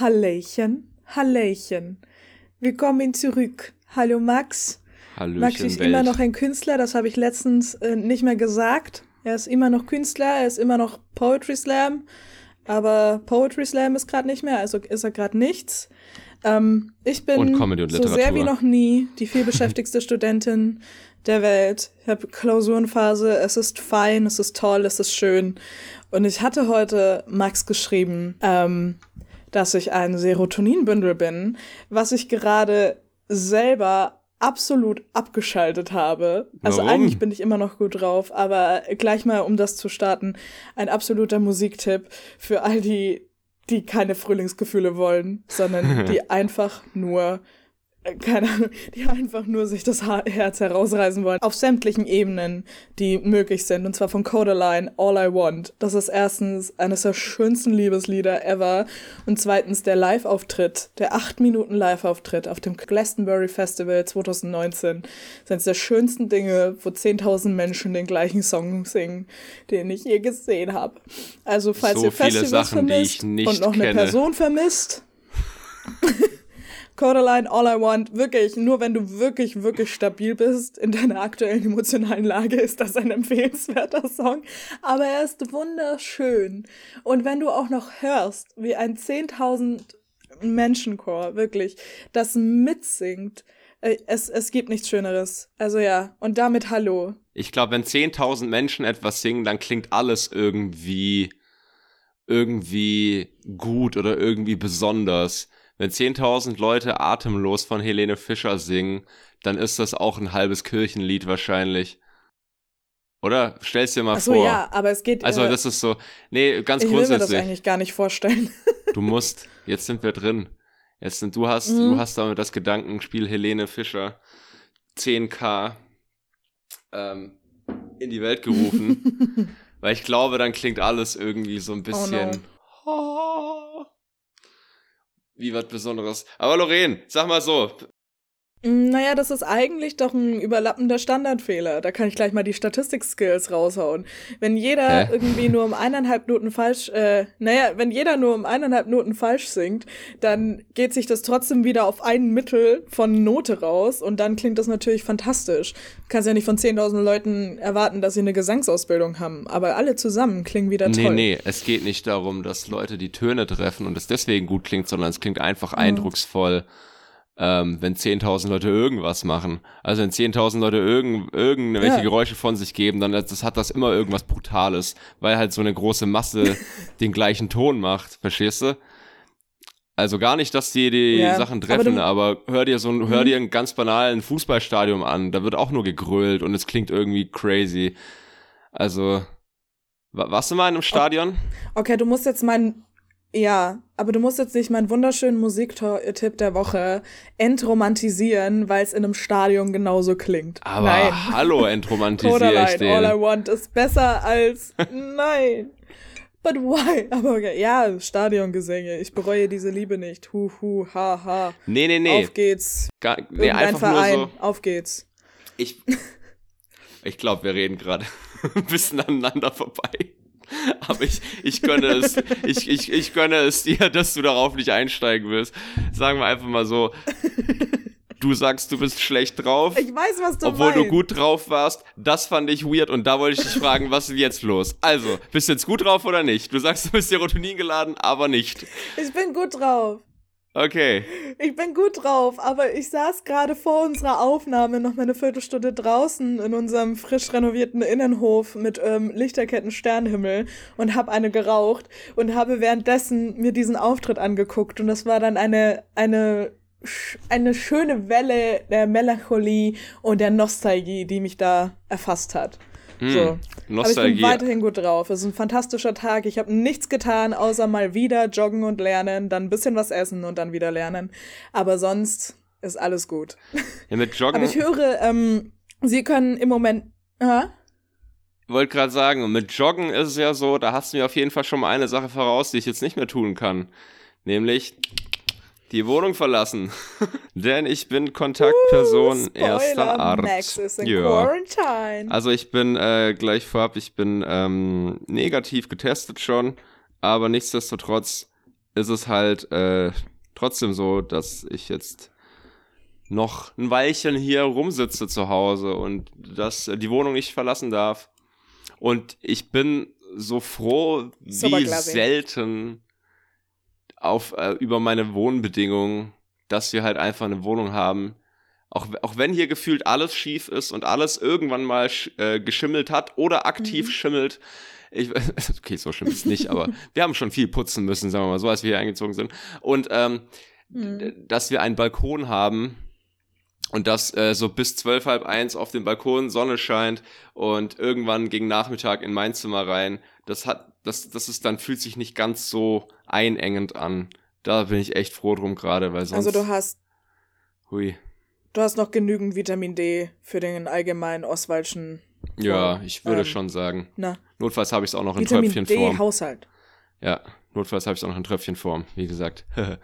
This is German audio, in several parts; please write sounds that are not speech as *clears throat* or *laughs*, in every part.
Hallöchen, Hallöchen. Willkommen zurück. Hallo Max. Hallöchen, Max ist Welt. immer noch ein Künstler, das habe ich letztens äh, nicht mehr gesagt. Er ist immer noch Künstler, er ist immer noch Poetry Slam, aber Poetry Slam ist gerade nicht mehr, also ist er gerade nichts. Ähm, ich bin Und und so sehr wie noch nie die vielbeschäftigste *laughs* Studentin der Welt. Ich habe Klausurenphase, es ist fein, es ist toll, es ist schön. Und ich hatte heute Max geschrieben, ähm, dass ich ein Serotoninbündel bin, was ich gerade selber absolut abgeschaltet habe. Also Warum? eigentlich bin ich immer noch gut drauf, aber gleich mal, um das zu starten, ein absoluter Musiktipp für all die, die keine Frühlingsgefühle wollen, sondern *laughs* die einfach nur keine Ahnung, die einfach nur sich das Herz herausreißen wollen. Auf sämtlichen Ebenen, die möglich sind. Und zwar von Codaline, All I Want. Das ist erstens eines der schönsten Liebeslieder ever. Und zweitens der Live-Auftritt, der 8 Minuten Live-Auftritt auf dem Glastonbury Festival 2019. Das ist eines der schönsten Dinge, wo 10.000 Menschen den gleichen Song singen, den ich je gesehen habe. Also falls So ihr Festivals Sachen, die vermisst ich nicht und noch eine kenne. Person vermisst, *laughs* Coraline, All I Want, wirklich, nur wenn du wirklich, wirklich stabil bist in deiner aktuellen emotionalen Lage, ist das ein empfehlenswerter Song. Aber er ist wunderschön. Und wenn du auch noch hörst, wie ein 10.000 Menschenchor, wirklich, das mitsingt, äh, es, es gibt nichts Schöneres. Also ja, und damit Hallo. Ich glaube, wenn 10.000 Menschen etwas singen, dann klingt alles irgendwie, irgendwie gut oder irgendwie besonders. Wenn 10.000 Leute atemlos von Helene Fischer singen, dann ist das auch ein halbes Kirchenlied wahrscheinlich. Oder? Stell's dir mal Achso, vor. ja, aber es geht. Also äh, das ist so, nee, ganz ich will mir das grundsätzlich. eigentlich gar nicht vorstellen. *laughs* Du musst, jetzt sind wir drin. Jetzt sind, du hast, Mhm. du hast damit das Gedankenspiel Helene Fischer 10k ähm, in die Welt gerufen. *laughs* weil ich glaube, dann klingt alles irgendwie so ein bisschen. Wie was Besonderes. Aber Lorraine, sag mal so. Mm, Naja, das ist eigentlich doch ein überlappender Standardfehler. Da kann ich gleich mal die Statistik-Skills raushauen. Wenn jeder Hä? irgendwie nur um eineinhalb Noten falsch, äh, naja, wenn jeder nur um eineinhalb Noten falsch singt, dann geht sich das trotzdem wieder auf ein Mittel von Note raus und dann klingt das natürlich fantastisch. Du kannst ja nicht von 10.000 Leuten erwarten, dass sie eine Gesangsausbildung haben, aber alle zusammen klingen wieder Nee, toll. nee, es geht nicht darum, dass Leute die Töne treffen und es deswegen gut klingt, sondern es klingt einfach Mhm. eindrucksvoll, ähm, wenn 10.000 Leute irgendwas machen. Also wenn 10.000 Leute irgend, irgendwelche Ja. Geräusche von sich geben, dann das hat das immer irgendwas Brutales, weil halt so eine große Masse *laughs* den gleichen Ton macht, verstehst du? Also gar nicht, dass die die Ja, Sachen aber treffen, du- aber, hör dir so ein, hör Mhm. dir einen ganz banalen Fußballstadion an, da wird auch nur gegrölt und es klingt irgendwie crazy. Also, wa- warst du mal in einem Stadion? Okay, du musst jetzt meinen. Ja, aber du musst jetzt nicht meinen wunderschönen Musiktipp der Woche entromantisieren, weil es in einem Stadion genauso klingt. Aber Nein. hallo, *laughs* entromantisiere ich Codaline, All I den. Want ist besser als. Nein. But why? *laughs* Aber okay, ja, Stadiongesänge. Ich bereue diese Liebe nicht. Hu, hu, ha, ha. Nee, nee, nee. Auf geht's. Gar, nee Irgendein einfach Verein. nur so. Auf geht's. Ich, ich glaube, wir reden gerade *laughs* ein bisschen aneinander vorbei. *laughs* Aber ich, ich gönne es, ich, ich, ich gönne es dir, dass du darauf nicht einsteigen willst. Sagen wir einfach mal so. Du sagst, du bist schlecht drauf. Ich weiß, was du obwohl meinst. du gut drauf warst. Das fand ich weird und da wollte ich dich fragen, was ist jetzt los? Also, bist du jetzt gut drauf oder nicht? Du sagst, du bist Serotonin geladen, aber nicht. Ich bin gut drauf. Okay. Ich bin gut drauf, aber ich saß gerade vor unserer Aufnahme noch mal eine Viertelstunde draußen in unserem frisch renovierten Innenhof mit ähm, Lichterketten Sternhimmel und habe eine geraucht und habe währenddessen mir diesen Auftritt angeguckt und das war dann eine eine eine schöne Welle der Melancholie und der Nostalgie, die mich da erfasst hat. Hm, So. Aber ich bin Nostalgie. weiterhin gut drauf. Es ist ein fantastischer Tag. Ich habe nichts getan, außer mal wieder joggen und lernen, dann ein bisschen was essen und dann wieder lernen. Aber sonst ist alles gut. Ja, mit Joggen. *laughs* Aber ich höre, ähm, Sie können im Moment. Hä? wollte gerade sagen, mit Joggen ist es ja so, da hast du mir auf jeden Fall schon mal eine Sache voraus, die ich jetzt nicht mehr tun kann. Nämlich die Wohnung verlassen. *laughs* Denn ich bin Kontaktperson Spoiler, erster Art. Max ist in Ja. Quarantine. Also ich bin äh, gleich vorab, ich bin ähm, negativ getestet schon, aber nichtsdestotrotz ist es halt äh, trotzdem so, dass ich jetzt noch ein Weilchen hier rumsitze zu Hause und dass die Wohnung nicht verlassen darf. Und ich bin so froh wie selten auf, äh, über meine Wohnbedingungen, dass wir halt einfach eine Wohnung haben. Auch, auch wenn hier gefühlt alles schief ist und alles irgendwann mal äh, geschimmelt hat oder aktiv mhm. schimmelt. Ich, *laughs* okay, so schlimm ist es nicht, aber *laughs* wir haben schon viel putzen müssen, sagen wir mal so, als wir hier eingezogen sind. Und ähm, mhm. dass wir einen Balkon haben, und dass äh, so bis zwölf, halb eins auf dem Balkon Sonne scheint und irgendwann gegen Nachmittag in mein Zimmer rein. Das hat, das, das ist dann, fühlt sich nicht ganz so einengend an. Da bin ich echt froh drum gerade, weil sonst. Also du hast. Hui. Du hast noch genügend Vitamin D für den allgemeinen Oswaldschen. Ja, ich würde ähm, schon sagen. Na. Notfalls habe ich es auch noch in Vitamin Tröpfchenform. D Haushalt. Ja, notfalls habe ich es auch noch in Tröpfchenform, wie gesagt. *laughs* hm.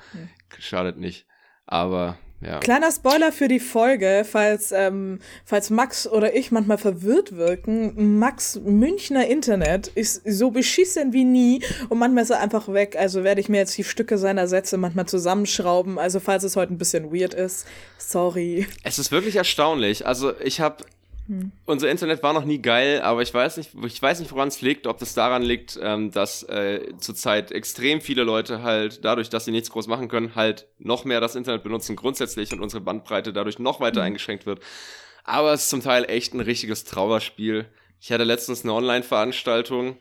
Schadet nicht. Aber ja. Kleiner Spoiler für die Folge, falls, ähm, falls Max oder ich manchmal verwirrt wirken. Max Münchner Internet ist so beschissen wie nie und manchmal ist er einfach weg. Also werde ich mir jetzt die Stücke seiner Sätze manchmal zusammenschrauben. Also falls es heute ein bisschen weird ist, sorry. Es ist wirklich erstaunlich. Also ich habe hm. Unser Internet war noch nie geil, aber ich weiß nicht, ich weiß nicht, woran es liegt, ob das daran liegt, ähm, dass äh, zurzeit extrem viele Leute halt dadurch, dass sie nichts groß machen können, halt noch mehr das Internet benutzen grundsätzlich und unsere Bandbreite dadurch noch weiter mhm. eingeschränkt wird. Aber es ist zum Teil echt ein richtiges Trauerspiel. Ich hatte letztens eine Online-Veranstaltung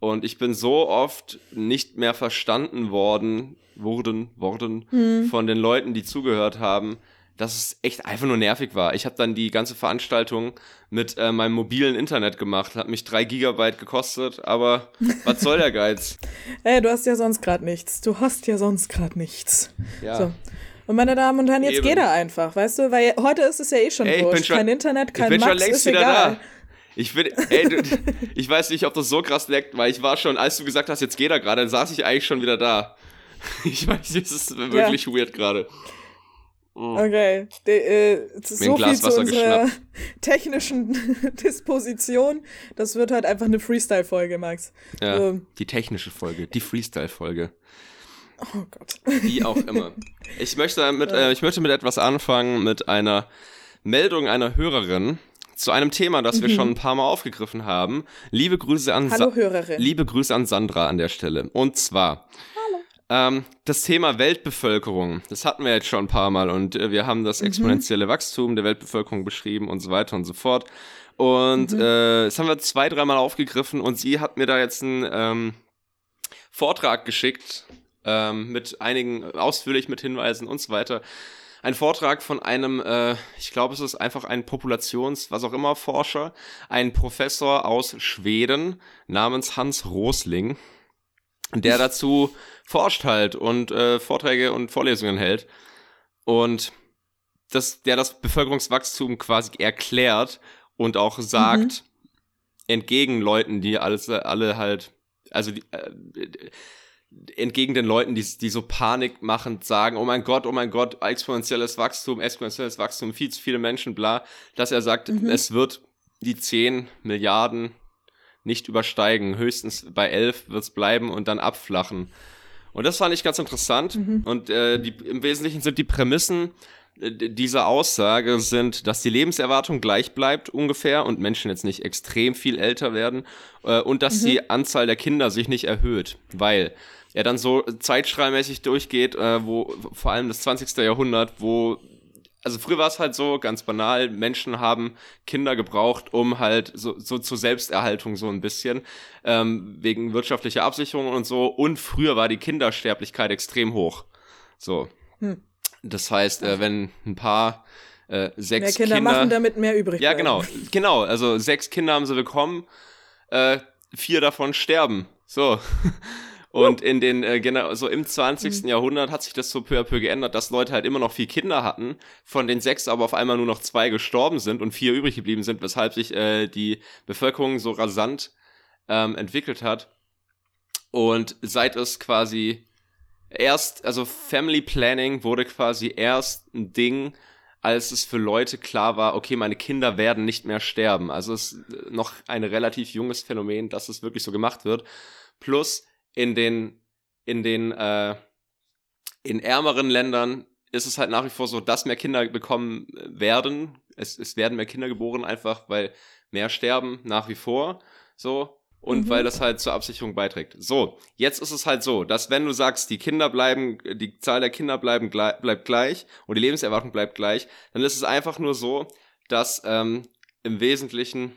und ich bin so oft nicht mehr verstanden worden, wurden, worden mhm. von den Leuten, die zugehört haben dass es echt einfach nur nervig war. Ich habe dann die ganze Veranstaltung mit äh, meinem mobilen Internet gemacht, hat mich drei Gigabyte gekostet, aber was soll der Geiz? *laughs* Ey, du hast ja sonst gerade nichts. Du hast ja sonst gerade nichts. Ja. So. Und meine Damen und Herren, jetzt Eben. geht er einfach, weißt du? Weil heute ist es ja eh schon ey, wurscht. Schon, kein Internet, kein ich bin Max, schon längst ist wieder egal. da. Ich bin, ey, du, *laughs* ich weiß nicht, ob das so krass leckt, weil ich war schon, als du gesagt hast, jetzt geht er gerade, dann saß ich eigentlich schon wieder da. *laughs* Ich weiß, es ist wirklich ja. weird gerade. Mm. Okay, De, äh, so viel zu unserer *laughs* technischen *laughs* Disposition. Das wird halt einfach eine Freestyle-Folge, Max. Ja, ähm. die technische Folge, die Freestyle-Folge. Oh Gott. Wie auch immer. *laughs* Ich möchte, mit, äh, ich möchte mit etwas anfangen, mit einer Meldung einer Hörerin zu einem Thema, das wir mhm. schon ein paar Mal aufgegriffen haben. Liebe Grüße an Hallo, Hörerin. Liebe Grüße an Sandra an der Stelle. Und zwar ähm, das Thema Weltbevölkerung, das hatten wir jetzt schon ein paar Mal und äh, wir haben das mhm. exponentielle Wachstum der Weltbevölkerung beschrieben und so weiter und so fort. Und mhm. äh, das haben wir zwei, dreimal aufgegriffen und sie hat mir da jetzt einen ähm, Vortrag geschickt, ähm, mit einigen, ausführlich mit Hinweisen und so weiter. Ein Vortrag von einem, äh, ich glaube, es ist einfach ein Populations-, was auch immer, Forscher, ein Professor aus Schweden namens Hans Rosling, der dazu forscht halt und äh, Vorträge und Vorlesungen hält und das, der das Bevölkerungswachstum quasi erklärt und auch sagt, mhm. entgegen Leuten, die alles, alle halt, also die, äh, entgegen den Leuten, die, die so panikmachend sagen, oh mein Gott, oh mein Gott, exponentielles Wachstum, exponentielles Wachstum, viel zu viele Menschen, bla, dass er sagt, mhm. es wird die 10 Milliarden nicht übersteigen, höchstens bei 11 wird es bleiben und dann abflachen. Und das fand ich ganz interessant. Mhm. Und äh, die, im Wesentlichen sind die Prämissen äh, dieser Aussage sind, dass die Lebenserwartung gleich bleibt ungefähr und Menschen jetzt nicht extrem viel älter werden äh, und dass mhm. die Anzahl der Kinder sich nicht erhöht, weil er dann so zeitstrahlmäßig durchgeht, äh, wo vor allem das 20. Jahrhundert, wo also früher war es halt so, ganz banal, Menschen haben Kinder gebraucht, um halt so, so zur Selbsterhaltung so ein bisschen, ähm, wegen wirtschaftlicher Absicherung und so. Und früher war die Kindersterblichkeit extrem hoch. So. Hm. Das heißt, äh, wenn ein paar äh, sechs mehr Kinder, Kinder machen, damit mehr übrig Ja, genau, genau. Also sechs Kinder haben sie bekommen, äh, vier davon sterben. So. *laughs* Und in den, äh, genau, so im 20. Mhm. Jahrhundert hat sich das so peu à peu geändert, dass Leute halt immer noch vier Kinder hatten, von den sechs aber auf einmal nur noch zwei gestorben sind und vier übrig geblieben sind, weshalb sich äh, die Bevölkerung so rasant ähm, entwickelt hat. Und seit es quasi erst, also Family Planning wurde quasi erst ein Ding, als es für Leute klar war, okay, meine Kinder werden nicht mehr sterben. Also es ist noch ein relativ junges Phänomen, dass es wirklich so gemacht wird. Plus in den, in den, äh, in ärmeren Ländern ist es halt nach wie vor so, dass mehr Kinder bekommen werden. Es, es werden mehr Kinder geboren, einfach weil mehr sterben nach wie vor. So. Und mhm. weil das halt zur Absicherung beiträgt. So, jetzt ist es halt so, dass wenn du sagst, die Kinder bleiben, die Zahl der Kinder bleiben bleibt gleich und die Lebenserwartung bleibt gleich, dann ist es einfach nur so, dass ähm, im Wesentlichen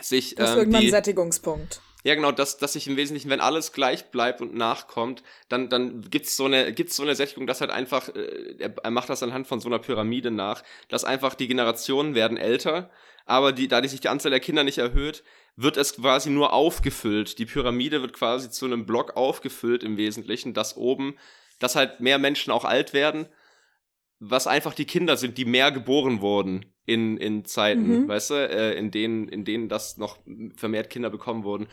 sich. Das ist ähm, irgendwann die, ein Sättigungspunkt. Ja, genau, dass, dass sich im Wesentlichen, wenn alles gleich bleibt und nachkommt, dann, dann gibt's so eine, gibt's so eine Sättigung, dass halt einfach, äh, er macht das anhand von so einer Pyramide nach, dass einfach die Generationen werden älter, aber die, da die sich die Anzahl der Kinder nicht erhöht, wird es quasi nur aufgefüllt. Die Pyramide wird quasi zu einem Block aufgefüllt im Wesentlichen, dass oben, dass halt mehr Menschen auch alt werden, was einfach die Kinder sind, die mehr geboren wurden in, in Zeiten, mhm. weißt du, äh, in denen, in denen das noch vermehrt Kinder bekommen wurden.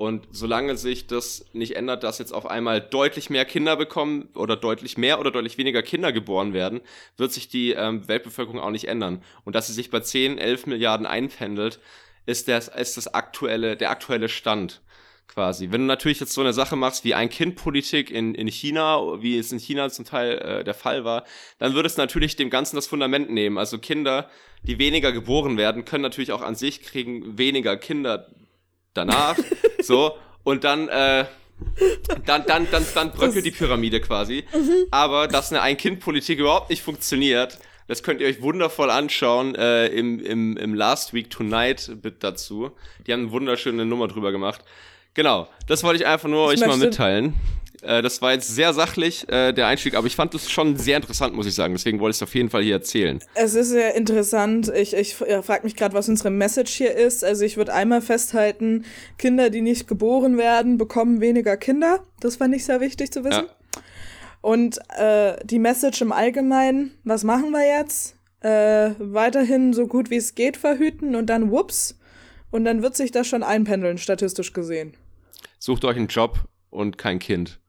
Und solange sich das nicht ändert, dass jetzt auf einmal deutlich mehr Kinder bekommen oder deutlich mehr oder deutlich weniger Kinder geboren werden, wird sich die ähm, Weltbevölkerung auch nicht ändern. Und dass sie sich bei 10, 11 Milliarden einpendelt, ist, das, ist das aktuelle, der aktuelle Stand quasi. Wenn du natürlich jetzt so eine Sache machst wie Ein-Kind-Politik in, in China, wie es in China zum Teil äh, der Fall war, dann würde es natürlich dem Ganzen das Fundament nehmen. Also Kinder, die weniger geboren werden, können natürlich auch an sich kriegen weniger Kinder danach. *laughs* so, und dann, äh, dann, dann, dann, dann bröckelt die Pyramide quasi. Mhm. Aber dass eine Ein-Kind-Politik überhaupt nicht funktioniert, das könnt ihr euch wundervoll anschauen äh, im, im, im Last Week Tonight Bit dazu. Die haben eine wunderschöne Nummer drüber gemacht. Genau, das wollte ich einfach nur ich euch mal mitteilen. Äh, das war jetzt sehr sachlich, äh, der Einstieg, aber ich fand es schon sehr interessant, muss ich sagen. Deswegen wollte ich es auf jeden Fall hier erzählen. Es ist sehr interessant. Ich, ich frage mich gerade, was unsere Message hier ist. Also ich würde einmal festhalten, Kinder, die nicht geboren werden, bekommen weniger Kinder. Das fand ich sehr wichtig zu wissen. Ja. Und äh, die Message im Allgemeinen, was machen wir jetzt? Äh, weiterhin so gut wie es geht verhüten und dann whoops. Und dann wird sich das schon einpendeln, statistisch gesehen. Sucht euch einen Job und kein Kind.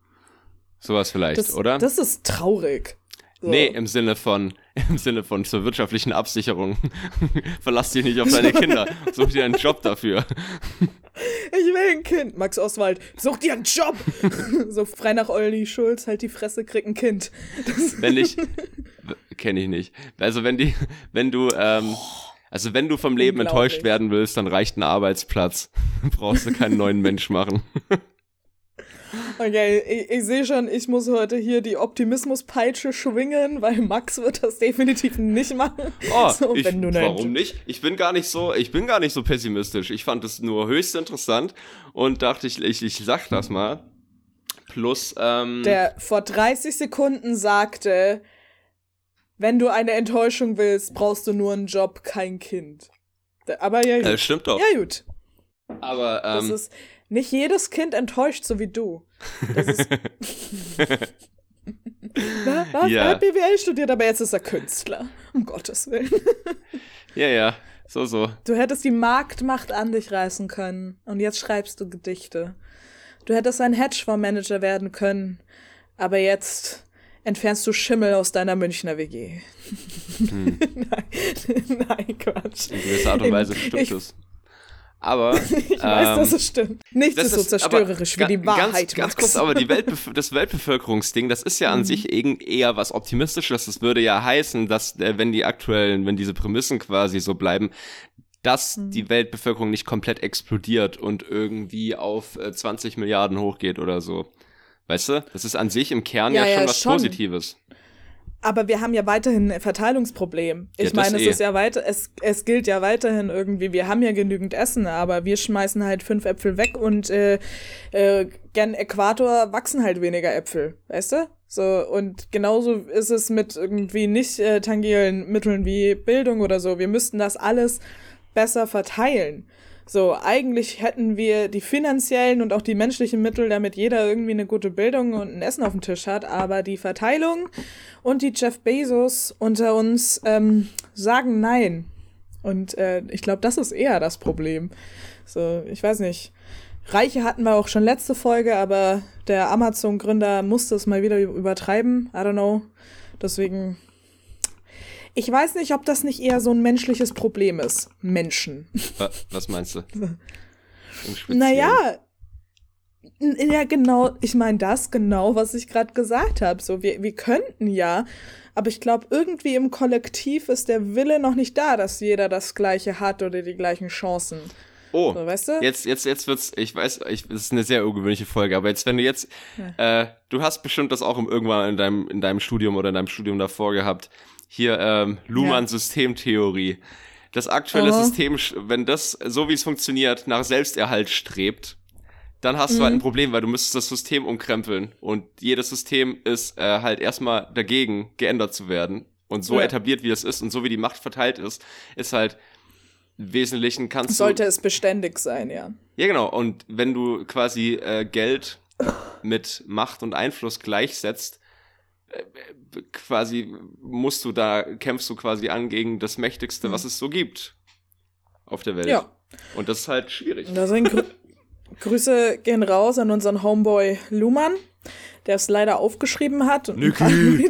Sowas vielleicht, das, oder? Das ist traurig. So. Nee, im Sinne von, *laughs* im Sinne von zur wirtschaftlichen Absicherung. *laughs* Verlass dich nicht auf deine Kinder. Such dir einen Job dafür. *laughs* Ich will ein Kind. Max Oswald, such dir einen Job. so frei nach Olli Schulz, halt die Fresse, krieg ein Kind. Das wenn ich, kenne ich nicht. Also wenn die, wenn du, ähm, also wenn du vom Leben enttäuscht werden willst, dann reicht ein Arbeitsplatz. Brauchst du keinen neuen Mensch machen. Okay, ich, ich sehe schon, ich muss heute hier die Optimismuspeitsche schwingen, weil Max wird das definitiv nicht machen. Oh, *laughs* so, ich, warum nicht? Ich bin gar nicht so, ich bin gar nicht so pessimistisch. Ich fand es nur höchst interessant und dachte ich, ich, ich sag das mal. Plus, ähm, Der vor 30 Sekunden sagte, wenn du eine Enttäuschung willst, brauchst du nur einen Job, kein Kind. Aber ja, gut. Äh, stimmt doch. Ja, gut. Aber, ähm, das ist, nicht jedes Kind enttäuscht, so wie du. Das ist *laughs* Na, was? Ja. Er hat BWL studiert, aber jetzt ist er Künstler. Um Gottes Willen. *laughs* ja, ja, so, so. Du hättest die Marktmacht an dich reißen können. Und jetzt schreibst du Gedichte. Du hättest ein Hedgefondsmanager werden können. Aber jetzt entfernst du Schimmel aus deiner Münchner WG. Hm. *laughs* nein, nein, Quatsch. In gewisser Art und Weise stimmt es. Aber *laughs* ich ähm, weiß, dass ähm, es stimmt. Nichts ist so zerstörerisch wie die Wahrheit. Ganz, ganz kurz, aber die *laughs* Weltbef das Weltbevölkerungsding, das ist ja an mhm. sich eher was Optimistisches. Das würde ja heißen, dass äh, wenn die aktuellen, wenn diese Prämissen quasi so bleiben, dass mhm. die Weltbevölkerung nicht komplett explodiert und irgendwie auf äh, 20 Milliarden hochgeht oder so. Weißt du? Das ist an sich im Kern ja, ja schon was schon. Positives. Aber wir haben ja weiterhin ein Verteilungsproblem. Ich ja, meine, es eh. ist ja weiter, es, es gilt ja weiterhin irgendwie, wir haben ja genügend Essen, aber wir schmeißen halt fünf Äpfel weg und äh, äh, gern Äquator wachsen halt weniger Äpfel, weißt du? So, und genauso ist es mit irgendwie nicht äh, tangieren Mitteln wie Bildung oder so. Wir müssten das alles besser verteilen. So, eigentlich hätten wir die finanziellen und auch die menschlichen Mittel, damit jeder irgendwie eine gute Bildung und ein Essen auf dem Tisch hat, aber die Verteilung und die Jeff Bezos unter uns ähm, sagen nein. Und äh, ich glaube, das ist eher das Problem. So, ich weiß nicht. Reiche hatten wir auch schon letzte Folge, aber der Amazon-Gründer musste es mal wieder übertreiben. I don't know. Deswegen ich weiß nicht, ob das nicht eher so ein menschliches Problem ist. Menschen. Was meinst du? *laughs* naja, Ja, genau, ich meine das genau, was ich gerade gesagt habe. So, wir, wir könnten ja, aber ich glaube, irgendwie im Kollektiv ist der Wille noch nicht da, dass jeder das Gleiche hat oder die gleichen Chancen. Oh, so, weißt du? jetzt, jetzt, jetzt wird's, ich weiß, ich, es ist eine sehr ungewöhnliche Folge, aber jetzt, wenn du jetzt, ja. äh, du hast bestimmt das auch irgendwann in deinem, in deinem Studium oder in deinem Studium davor gehabt. Hier, ähm, Luhmann-Systemtheorie. Das aktuelle oh. System, wenn das, so wie es funktioniert, nach Selbsterhalt strebt, dann hast mhm. du halt ein mhm. Problem, weil du müsstest das System umkrempeln. Und jedes System ist äh, halt erstmal dagegen, geändert zu werden. Und so ja. etabliert, wie es ist und so wie die Macht verteilt ist, ist halt im Wesentlichen kannst Sollte du, es beständig sein, ja. Ja, genau. Und wenn du quasi äh, Geld mit Macht und Einfluss gleichsetzt, quasi musst du da, kämpfst du quasi an gegen das Mächtigste, mhm. was es so gibt auf der Welt. Ja. Und das ist halt schwierig. Da sind Grü *laughs* Grüße gehen raus an unseren Homeboy Luhmann, der es leider aufgeschrieben hat. Niki. *laughs*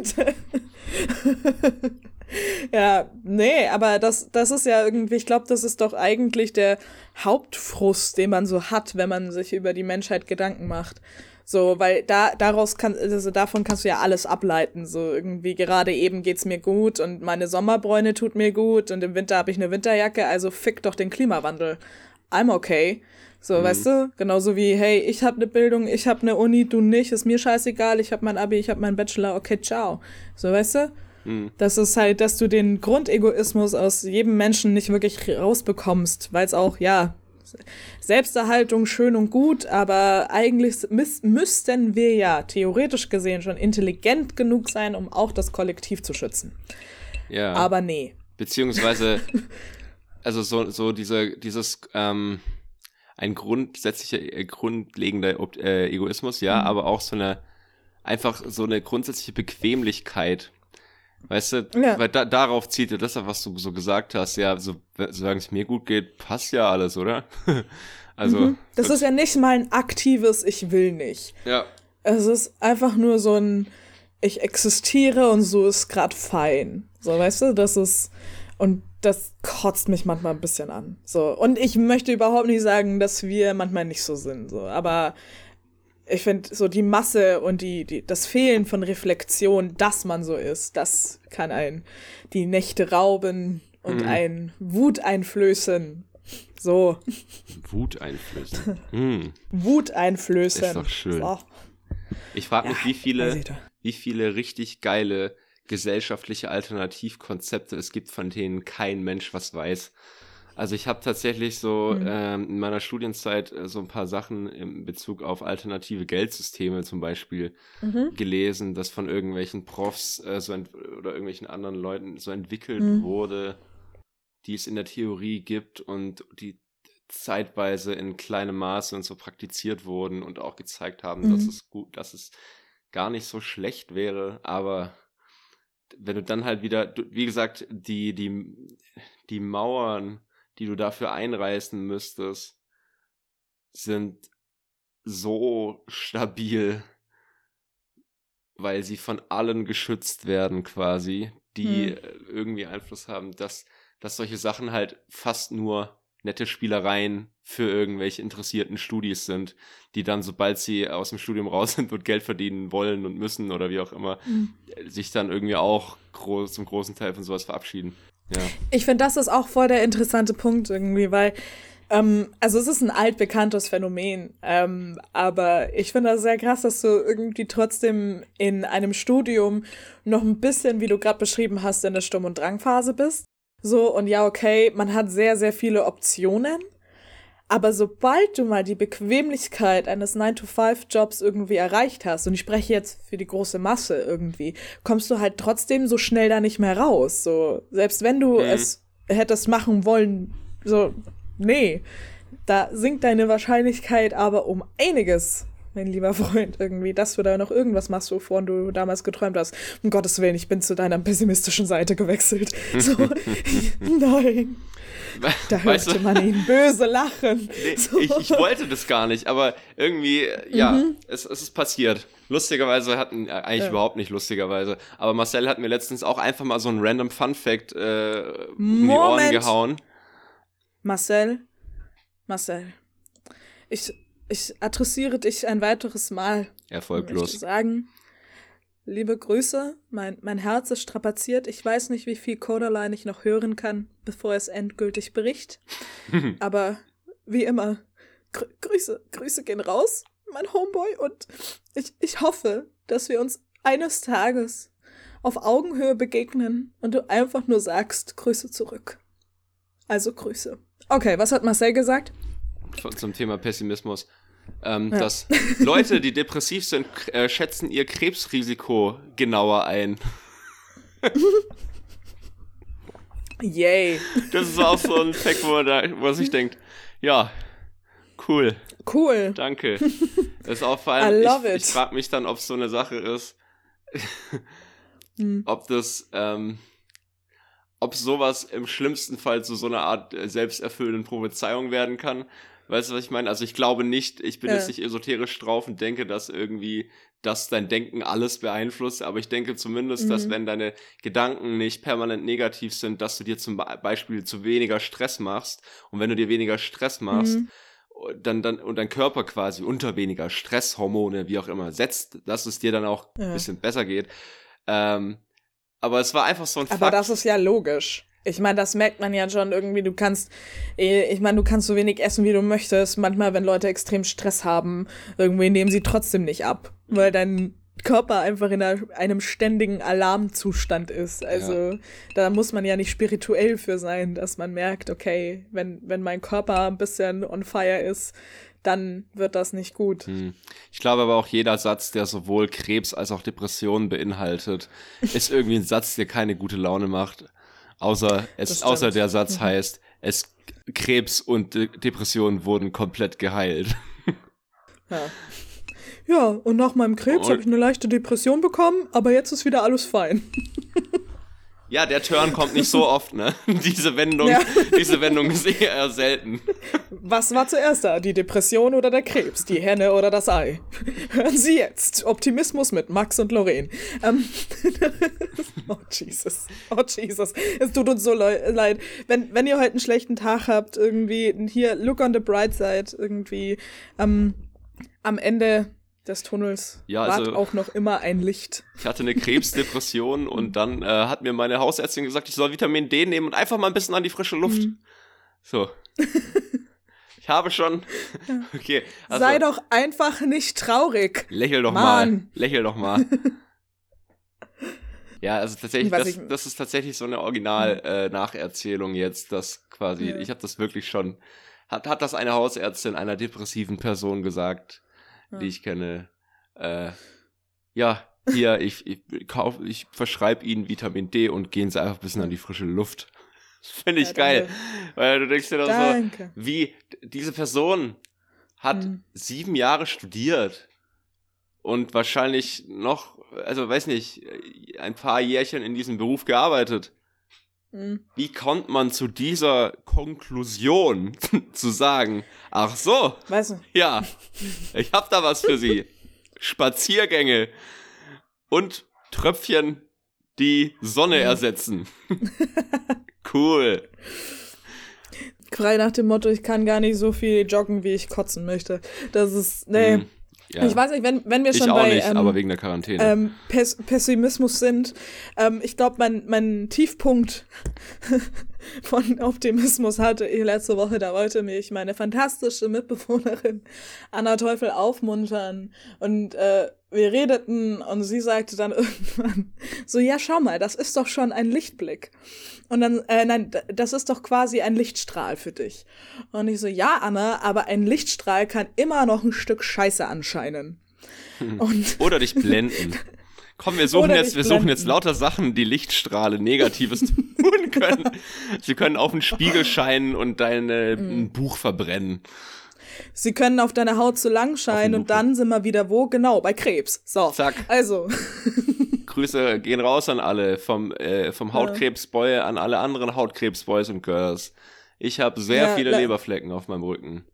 ja, nee, aber das, das ist ja irgendwie, ich glaube, das ist doch eigentlich der Hauptfrust, den man so hat, wenn man sich über die Menschheit Gedanken macht. So, weil da, daraus kann, also davon kannst du ja alles ableiten. So, irgendwie gerade eben geht's mir gut und meine Sommerbräune tut mir gut und im Winter habe ich eine Winterjacke, also fick doch den Klimawandel. I'm okay. So, mhm. weißt du? Genauso wie, hey, ich habe eine Bildung, ich habe eine Uni, du nicht, ist mir scheißegal, ich habe mein Abi, ich habe meinen Bachelor, okay, ciao. So, weißt du? Mhm. Das ist halt, dass du den Grundegoismus aus jedem Menschen nicht wirklich rausbekommst, weil es auch, ja, Selbsterhaltung schön und gut, aber eigentlich müssten wir ja theoretisch gesehen schon intelligent genug sein, um auch das Kollektiv zu schützen. Ja. Aber nee. Beziehungsweise, *laughs* also so, so diese, dieses, ähm, ein grundsätzlicher, äh, grundlegender äh, Egoismus, ja, mhm. aber auch so eine, einfach so eine grundsätzliche Bequemlichkeit. Weißt du, ja. weil da, darauf zieht ja das, was du so gesagt hast, ja, so, solange es mir gut geht, passt ja alles, oder? *laughs* also. Mhm. Das ist ja nicht mal ein aktives Ich will nicht. Ja. Es ist einfach nur so ein Ich existiere und so ist grad fein. So, weißt du, das ist, und das kotzt mich manchmal ein bisschen an. So. Und ich möchte überhaupt nicht sagen, dass wir manchmal nicht so sind. So. Aber ich finde, so die Masse und die, die, das Fehlen von Reflexion, dass man so ist, das kann einen die Nächte rauben und mhm. ein Wut einflößen. So. Wut einflößen. Mhm. *laughs* Wut einflößen. Ist doch schön. So. Ich frage mich, ja, wie viele, wie viele richtig geile gesellschaftliche Alternativkonzepte es gibt, von denen kein Mensch was weiß. Also ich habe tatsächlich so mhm. ähm, in meiner Studienzeit äh, so ein paar Sachen in Bezug auf alternative Geldsysteme zum Beispiel mhm. gelesen, das von irgendwelchen Profs äh, so oder irgendwelchen anderen Leuten so entwickelt mhm. wurde, die es in der Theorie gibt und die zeitweise in kleinem Maße und so praktiziert wurden und auch gezeigt haben, dass mhm. es gut, dass es gar nicht so schlecht wäre, aber wenn du dann halt wieder, wie gesagt, die, die, die Mauern, die du dafür einreißen müsstest, sind so stabil, weil sie von allen geschützt werden quasi, die hm. irgendwie Einfluss haben, dass, dass solche Sachen halt fast nur nette Spielereien für irgendwelche interessierten Studis sind, die dann, sobald sie aus dem Studium raus sind und Geld verdienen wollen und müssen oder wie auch immer, mhm. sich dann irgendwie auch groß, zum großen Teil von sowas verabschieden. Ich finde, das ist auch voll der interessante Punkt irgendwie, weil ähm, also es ist ein altbekanntes Phänomen, ähm, aber ich finde das sehr krass, dass du irgendwie trotzdem in einem Studium noch ein bisschen, wie du gerade beschrieben hast, in der Sturm- und Drangphase bist. So, und ja, okay, man hat sehr, sehr viele Optionen. Aber sobald du mal die Bequemlichkeit eines 9-to-5-Jobs irgendwie erreicht hast, und ich spreche jetzt für die große Masse irgendwie, kommst du halt trotzdem so schnell da nicht mehr raus. So, selbst wenn du mhm. es hättest machen wollen, so, nee. Da sinkt deine Wahrscheinlichkeit aber um einiges mein lieber Freund, irgendwie, dass du da noch irgendwas machst, wovon du damals geträumt hast. Um Gottes Willen, ich bin zu deiner pessimistischen Seite gewechselt. So, *laughs* *laughs* nein. *laughs* Da hörte weißt du? man ihn böse lachen. *laughs* Nee, so. ich, ich, wollte das gar nicht, aber irgendwie, ja, mhm. es, es, ist passiert. Lustigerweise hatten, äh, eigentlich ja. überhaupt nicht lustigerweise, aber Marcel hat mir letztens auch einfach mal so ein random Fun Fact äh, um die Ohren gehauen. Marcel, Marcel, ich, ich adressiere dich ein weiteres Mal. Erfolglos. Ich sagen, liebe Grüße, mein, mein Herz ist strapaziert. Ich weiß nicht, wie viel Codaline ich noch hören kann, bevor es endgültig bricht. *laughs* Aber wie immer, Grü Grüße, Grüße gehen raus, mein Homeboy. Und ich, ich hoffe, dass wir uns eines Tages auf Augenhöhe begegnen und du einfach nur sagst, Grüße zurück. Also Grüße. Okay, was hat Marcel gesagt? Zum Thema Pessimismus. Ähm, ja. Dass Leute, die depressiv sind, äh, schätzen ihr Krebsrisiko genauer ein. Yay. Das ist auch so ein Fact, wo, da, wo man sich denkt, ja, cool. Cool. Danke. Das *laughs* ist auch vor allem, ich, ich frage mich dann, ob es so eine Sache ist, hm. ob das, ähm, ob sowas im schlimmsten Fall zu so einer Art äh, selbsterfüllenden Prophezeiung werden kann. Weißt du, was ich meine? Also ich glaube nicht, ich bin ja. jetzt nicht esoterisch drauf und denke, dass irgendwie, dass dein Denken alles beeinflusst, aber ich denke zumindest, mhm. dass wenn deine Gedanken nicht permanent negativ sind, dass du dir zum Beispiel zu weniger Stress machst und wenn du dir weniger Stress machst, mhm dann, dann, und dein Körper quasi unter weniger Stresshormone, wie auch immer, setzt, dass es dir dann auch ja. ein bisschen besser geht. Ähm, aber es war einfach so ein Aber Fakt. das ist ja logisch. Ich meine, das merkt man ja schon irgendwie. Du kannst, eh, ich meine, du kannst so wenig essen, wie du möchtest. Manchmal, wenn Leute extrem Stress haben, irgendwie nehmen sie trotzdem nicht ab, weil dein Körper einfach in einem ständigen Alarmzustand ist. Also ja. da muss man ja nicht spirituell für sein, dass man merkt, okay, wenn, wenn mein Körper ein bisschen on fire ist, dann wird das nicht gut. Hm. Ich glaube aber auch jeder Satz, der sowohl Krebs als auch Depressionen beinhaltet, *laughs* ist irgendwie ein Satz, der keine gute Laune macht. Außer, es, außer der Satz mhm. heißt, es Krebs und De Depressionen wurden komplett geheilt. Ja. Ja, und nach meinem Krebs habe ich eine leichte Depression bekommen, aber jetzt ist wieder alles fein. *laughs* Ja, der Turn kommt nicht so *laughs* oft, ne? *laughs* Diese Wendung, ja. *laughs* diese Wendung ist eher selten. Was war zuerst da? Die Depression oder der Krebs? Die Henne oder das Ei? Hören Sie jetzt. Optimismus mit Max und Lorraine. Ähm, oh, Jesus. Oh, Jesus. Es tut uns so leid. Wenn, wenn ihr heute einen schlechten Tag habt, irgendwie, hier, look on the bright side, irgendwie, ähm, am Ende des Tunnels ja, also, wart auch noch immer ein Licht. Ich hatte eine Krebsdepression *laughs* und dann äh, hat mir meine Hausärztin gesagt, ich soll Vitamin D nehmen und einfach mal ein bisschen an die frische Luft. Mhm. So. *laughs* Ich habe schon. *laughs* Okay. Also, Sei doch einfach nicht traurig. Lächel doch Mann. mal. Lächel doch mal. ja, also tatsächlich, das, das, ist tatsächlich so eine Original-Nacherzählung mhm. äh, jetzt, dass quasi, ja. ich habe das wirklich schon, hat, hat das eine Hausärztin einer depressiven Person gesagt ja. die ich kenne. Äh, ja, hier, *laughs* ich, ich, kauf, ich verschreibe ihnen Vitamin D und gehen sie einfach ein bisschen an die frische Luft. *laughs* Finde ich ja, geil. Weil du denkst dir doch so, wie, diese Person hat mhm. sieben Jahre studiert und wahrscheinlich noch, also weiß nicht, ein paar Jährchen in diesem Beruf gearbeitet. Mhm. Wie kommt man zu dieser Konklusion *laughs* zu sagen, ach so, weißt du? ja, ich hab da was für Sie. Spaziergänge und Tröpfchen, die Sonne mhm. ersetzen. *laughs* cool. Frei nach dem Motto, ich kann gar nicht so viel joggen, wie ich kotzen möchte. Das ist, nee. Mhm. Ja. Ich weiß nicht, wenn, wenn wir schon ich auch bei nicht, ähm, aber wegen der Quarantäne. Ähm, Pess Pessimismus sind, ähm, ich glaube, mein, mein Tiefpunkt *laughs* von Optimismus hatte ich letzte Woche, da wollte mich meine fantastische Mitbewohnerin Anna Teufel aufmuntern und äh, wir redeten und sie sagte dann *laughs* irgendwann so, ja, schau mal, das ist doch schon ein Lichtblick. Und dann, äh, nein, das ist doch quasi ein Lichtstrahl für dich. Und ich so, ja, Anna, aber ein Lichtstrahl kann immer noch ein Stück Scheiße anscheinen. Und *laughs* Oder dich blenden. Komm, wir suchen jetzt, wir suchen jetzt lauter Sachen, die Lichtstrahle Negatives *laughs* tun können. Sie können auf den Spiegel scheinen und dein mm. Buch verbrennen. Sie können auf deine Haut zu lang scheinen und dann sind wir wieder wo? Genau, bei Krebs. So. Zack. Also. *laughs* Grüße gehen raus an alle, vom, äh, vom Hautkrebsboy an alle anderen Hautkrebsboys und Girls. Ich habe sehr ja, viele Leberflecken auf meinem Rücken.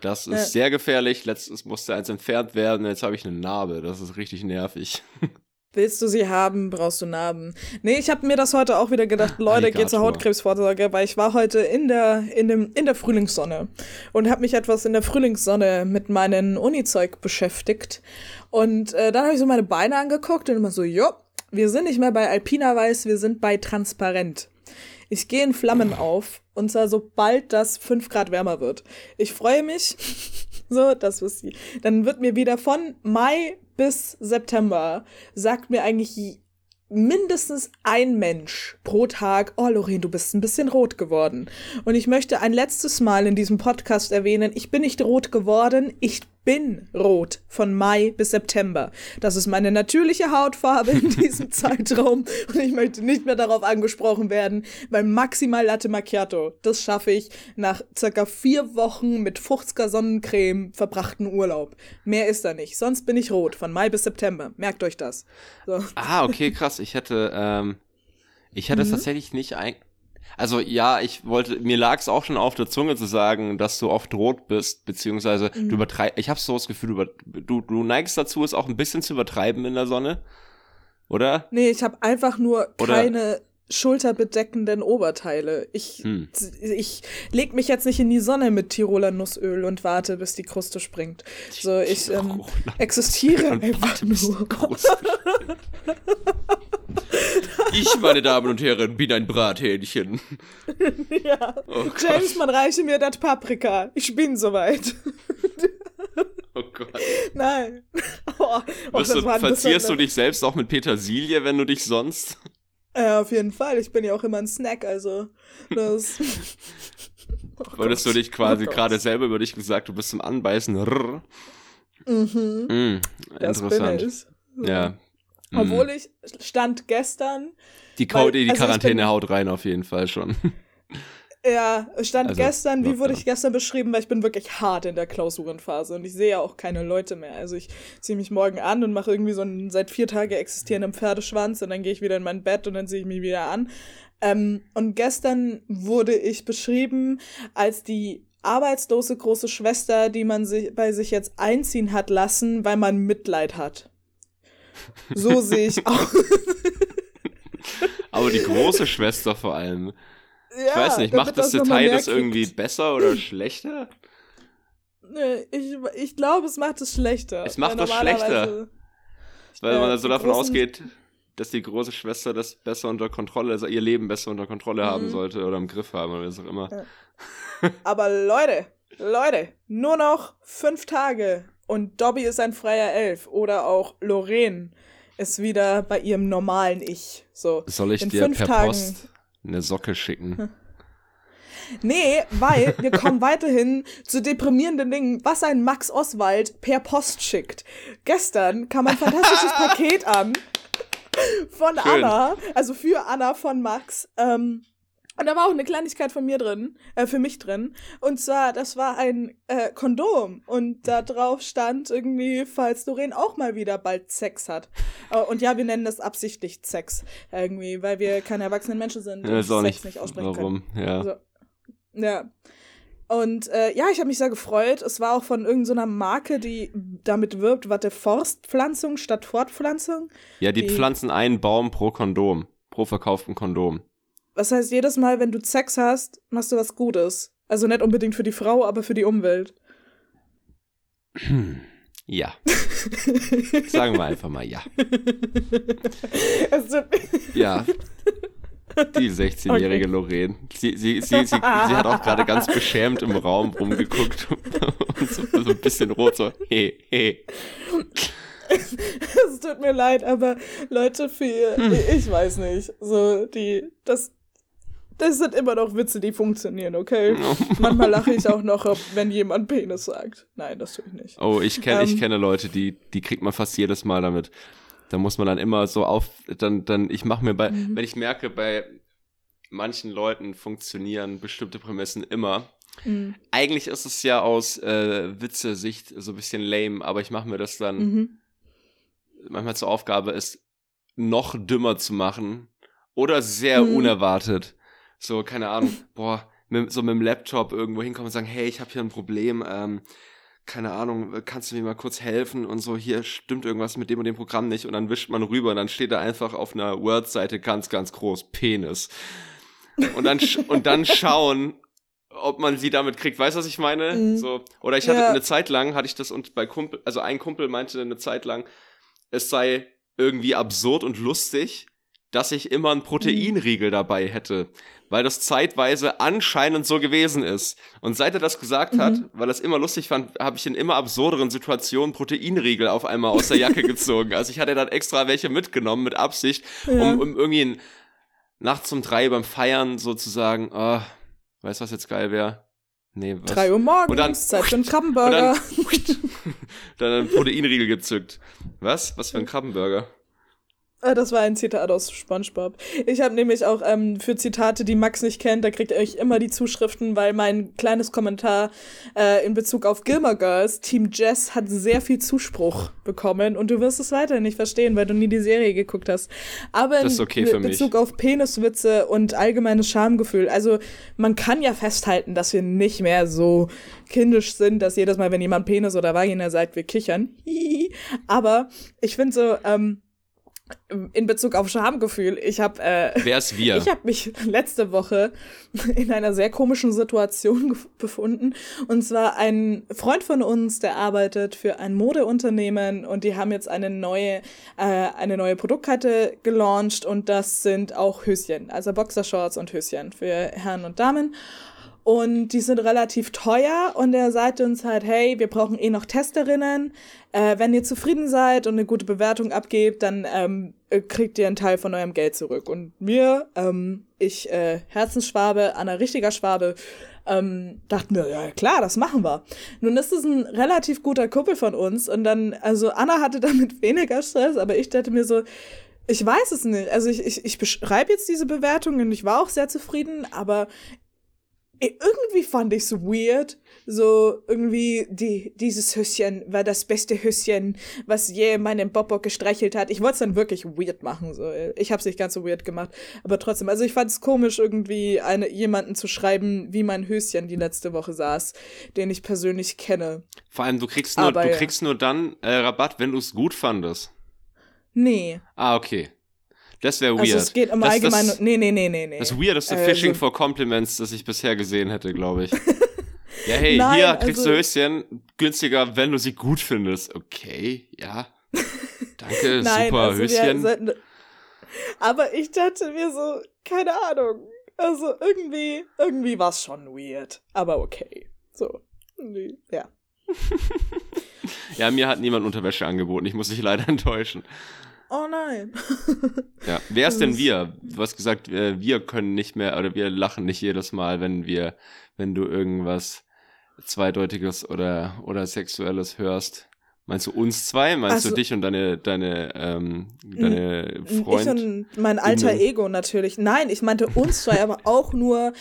Das ist ja. sehr gefährlich. Letztens musste eins entfernt werden. Jetzt habe ich eine Narbe. Das ist richtig nervig. *laughs* Willst du sie haben, brauchst du Narben. Nee, ich habe mir das heute auch wieder gedacht, Leute, Alligator. geht zur Hautkrebsvorsorge, weil ich war heute in der, in dem, in der Frühlingssonne und habe mich etwas in der Frühlingssonne mit meinem Uni-Zeug beschäftigt. Und äh, dann habe ich so meine Beine angeguckt und immer so, jo, wir sind nicht mehr bei Alpina Weiß, wir sind bei Transparent. Ich gehe in Flammen auf und zwar sobald das 5 Grad wärmer wird. Ich freue mich. *laughs* so, das ist die. Dann wird mir wieder von Mai bis September sagt mir eigentlich mindestens ein Mensch pro Tag, oh Lorraine, du bist ein bisschen rot geworden. Und ich möchte ein letztes Mal in diesem Podcast erwähnen, ich bin nicht rot geworden, ich bin rot von Mai bis September. Das ist meine natürliche Hautfarbe in diesem *laughs* Zeitraum und ich möchte nicht mehr darauf angesprochen werden, weil maximal Latte Macchiato, das schaffe ich nach circa vier Wochen mit 50er Sonnencreme verbrachten Urlaub. Mehr ist da nicht. Sonst bin ich rot von Mai bis September. Merkt euch das. So. Ah, okay, krass. Ich hätte, ähm, ich hätte es tatsächlich nicht ein. Also ja, ich wollte, mir lag es auch schon auf der Zunge zu sagen, dass du oft rot bist, beziehungsweise du übertreibst, ich habe so das Gefühl, du, du, du neigst dazu, es auch ein bisschen zu übertreiben in der Sonne, oder? Nee, ich habe einfach nur Oder- keine schulterbedeckenden Oberteile. Ich, Hm. ich leg mich jetzt nicht in die Sonne mit Tiroler Nussöl und warte, bis die Kruste springt. So, ich ähm, existiere einfach nur. *laughs* Ich, meine Damen und Herren, bin ein Brathähnchen. ja. Oh. James, man reiche mir das Paprika. Ich bin soweit. Oh Gott. Nein. Oh, oh, du, verzierst du dich selbst auch mit Petersilie, wenn du dich sonst? Ja, auf jeden Fall. Ich bin ja auch immer ein Snack, also das. *laughs* Oh Wolltest du dich quasi Oh gerade selber über dich gesagt, du bist zum Anbeißen. Mhm. Mm, interessant. Ja. Obwohl ich stand gestern, die, weil- die also Quarantäne bin- haut rein auf jeden Fall schon. *laughs* ja, stand Also, gestern, wie wurde ich gestern beschrieben, weil ich bin wirklich hart in der Klausurenphase und ich sehe ja auch keine Leute mehr. Also ich ziehe mich morgen an und mache irgendwie so einen seit vier Tage existierenden Pferdeschwanz und dann gehe ich wieder in mein Bett und dann ziehe ich mich wieder an. Ähm, und gestern wurde ich beschrieben als die arbeitslose große Schwester, die man sich, bei sich jetzt einziehen hat lassen, weil man Mitleid hat. So sehe ich aus. *laughs* Aber die große Schwester vor allem. Ja, Ich weiß nicht, macht das mal Detail das irgendwie kriegt. besser oder schlechter? Ich, ich glaube, es macht es schlechter. Es macht das schlechter. Weil Äh, man so die davon ausgeht, dass die große Schwester das besser unter Kontrolle, also ihr Leben besser unter Kontrolle haben Mhm. sollte oder im Griff haben oder was auch immer. Ja. Aber Leute, Leute, nur noch fünf Tage und Dobby ist ein freier Elf. Oder auch Lorraine ist wieder bei ihrem normalen Ich. So. Soll ich In dir fünf per Tagen. Post eine Socke schicken? *laughs* Nee, weil wir *laughs* kommen weiterhin zu deprimierenden Dingen, was ein Max Oswald per Post schickt. Gestern kam ein fantastisches *laughs* Paket an von Schön. Anna, also für Anna von Max. Ähm, und da war auch eine Kleinigkeit von mir drin, äh, für mich drin. Und zwar, das war ein äh, Kondom. Und da drauf stand irgendwie, falls Doreen auch mal wieder bald Sex hat. Äh, und ja, wir nennen das absichtlich Sex. Irgendwie, weil wir keine erwachsenen Menschen sind Ich und auch Sex nicht, nicht aussprechen können. warum. Ja. Also, ja. Und äh, ja, ich habe mich sehr gefreut. Es war auch von irgendeiner Marke, die damit wirbt, warte, Forstpflanzung statt Fortpflanzung. ja, die die- pflanzen einen Baum pro Kondom, pro verkauften Kondom. Das heißt, jedes Mal, wenn du Sex hast, machst du was Gutes. Also nicht unbedingt für die Frau, aber für die Umwelt. Ja. *laughs* Sagen wir einfach mal ja. *laughs* Ja. Die 16-jährige Okay. Lorraine. Sie, sie, sie, sie, sie hat auch gerade ganz beschämt im Raum rumgeguckt und so, so ein bisschen rot, so, hey, hey. *laughs* es tut mir leid, aber Leute, für Hm. ich weiß nicht. So, die, das, das sind immer noch Witze, die funktionieren, okay? *laughs* Manchmal lache ich auch noch, wenn jemand Penis sagt. Nein, das tue ich nicht. Oh, ich kenne ich Ähm. kenne Leute, die, die kriegt man fast jedes Mal damit. Da muss man dann immer so auf, dann, dann, ich mache mir bei, Mhm. wenn ich merke, bei manchen Leuten funktionieren bestimmte Prämissen immer. Mhm. Eigentlich ist es ja aus äh, Witze-Sicht so ein bisschen lame, aber ich mache mir das dann Mhm. manchmal zur Aufgabe, es noch dümmer zu machen oder sehr Mhm. unerwartet. So, keine Ahnung, boah, mit, so mit dem Laptop irgendwo hinkommen und sagen, hey, ich habe hier ein Problem, ähm, keine Ahnung, kannst du mir mal kurz helfen und so, hier stimmt irgendwas mit dem und dem Programm nicht und dann wischt man rüber und dann steht da einfach auf einer Word-Seite ganz, ganz groß Penis. Und dann, und dann schauen, ob man sie damit kriegt. Weißt du, was ich meine? Mhm. So. Oder ich hatte ja. eine Zeit lang, hatte ich das und bei Kumpel, also ein Kumpel meinte eine Zeit lang, es sei irgendwie absurd und lustig, dass ich immer einen Proteinriegel dabei hätte, weil das zeitweise anscheinend so gewesen ist. Und seit er das gesagt mhm. hat, weil er es immer lustig fand, habe ich in immer absurderen Situationen Proteinriegel auf einmal aus der Jacke *laughs* gezogen. Also ich hatte dann extra welche mitgenommen mit Absicht, ja. um, um irgendwie nachts um drei beim Feiern sozusagen, oh, weißt du, was jetzt geil wäre? Nee, was? 3 Uhr morgens, und dann, Zeit für einen Krabbenburger. Und dann, *laughs* dann einen Proteinriegel gezückt. Was? Was für ein Krabbenburger? Ah, das war ein Zitat aus SpongeBob. Ich habe nämlich auch ähm, für Zitate, die Max nicht kennt, da kriegt ihr euch immer die Zuschriften, weil mein kleines Kommentar äh, in Bezug auf Gilmore Girls, Team Jess hat sehr viel Zuspruch bekommen und du wirst es weiterhin nicht verstehen, weil du nie die Serie geguckt hast. Aber in okay Bezug auf Peniswitze und allgemeines Schamgefühl, also man kann ja festhalten, dass wir nicht mehr so kindisch sind, dass jedes Mal, wenn jemand Penis oder Vagina sagt, wir kichern. *laughs* Aber ich finde so, ähm, in Bezug auf Schamgefühl. Ich habe äh, Wer ist wir? *laughs* Ich habe mich letzte Woche in einer sehr komischen Situation befunden. Und zwar ein Freund von uns, der arbeitet für ein Modeunternehmen und die haben jetzt eine neue, äh, eine neue Produktkette gelauncht und das sind auch Höschen, also Boxershorts und Höschen für Herren und Damen. Und die sind relativ teuer und er sagte uns halt, hey, wir brauchen eh noch Testerinnen. Äh, wenn ihr zufrieden seid und eine gute Bewertung abgebt, dann ähm, äh, kriegt ihr einen Teil von eurem Geld zurück. Und mir, ähm, ich, äh, Herzensschwabe, Anna richtiger Schwabe, ähm, dachten wir, ja klar, das machen wir. Nun ist es ein relativ guter Kumpel von uns und dann, also Anna hatte *laughs* damit weniger Stress, aber ich dachte mir so, ich weiß es nicht. Also ich, ich, ich beschreibe jetzt diese Bewertung und ich war auch sehr zufrieden, aber irgendwie fand ich es weird. So irgendwie die, dieses Höschen war das beste Höschen, was je meinen Bobo gestreichelt hat. Ich wollte es dann wirklich weird machen. So. Ich habe es nicht ganz so weird gemacht. Aber trotzdem, also ich fand es komisch, irgendwie eine, jemanden zu schreiben, wie mein Höschen die letzte Woche saß, den ich persönlich kenne. Vor allem, du kriegst nur, Aber, du kriegst nur dann äh, Rabatt, wenn du es gut fandest. Nee. Ah, okay. Das wäre weird. Also es geht im das, Allgemeinen. Nee, nee, nee, nee, nee. Das weirdeste also, Phishing for Compliments, das ich bisher gesehen hätte, glaube ich. *laughs* ja, hey, Nein, hier kriegst also, du Höschen günstiger, wenn du sie gut findest. Okay, ja. Danke, *laughs* Nein, super also Höschen. Sollten, aber ich dachte mir so, keine Ahnung. Also irgendwie, irgendwie war es schon weird. Aber okay. So. Ja. *laughs* ja, mir hat niemand Unterwäsche angeboten. Ich muss dich leider enttäuschen. Oh nein. *laughs* ja, wer ist denn wir? Du hast gesagt, äh, wir können nicht mehr oder wir lachen nicht jedes Mal, wenn wir, wenn du irgendwas zweideutiges oder oder sexuelles hörst. Meinst du uns zwei? Meinst also, du dich und deine deine ähm, deine Freund? Ich und mein alter Ego natürlich. Nein, ich meinte uns zwei, aber auch nur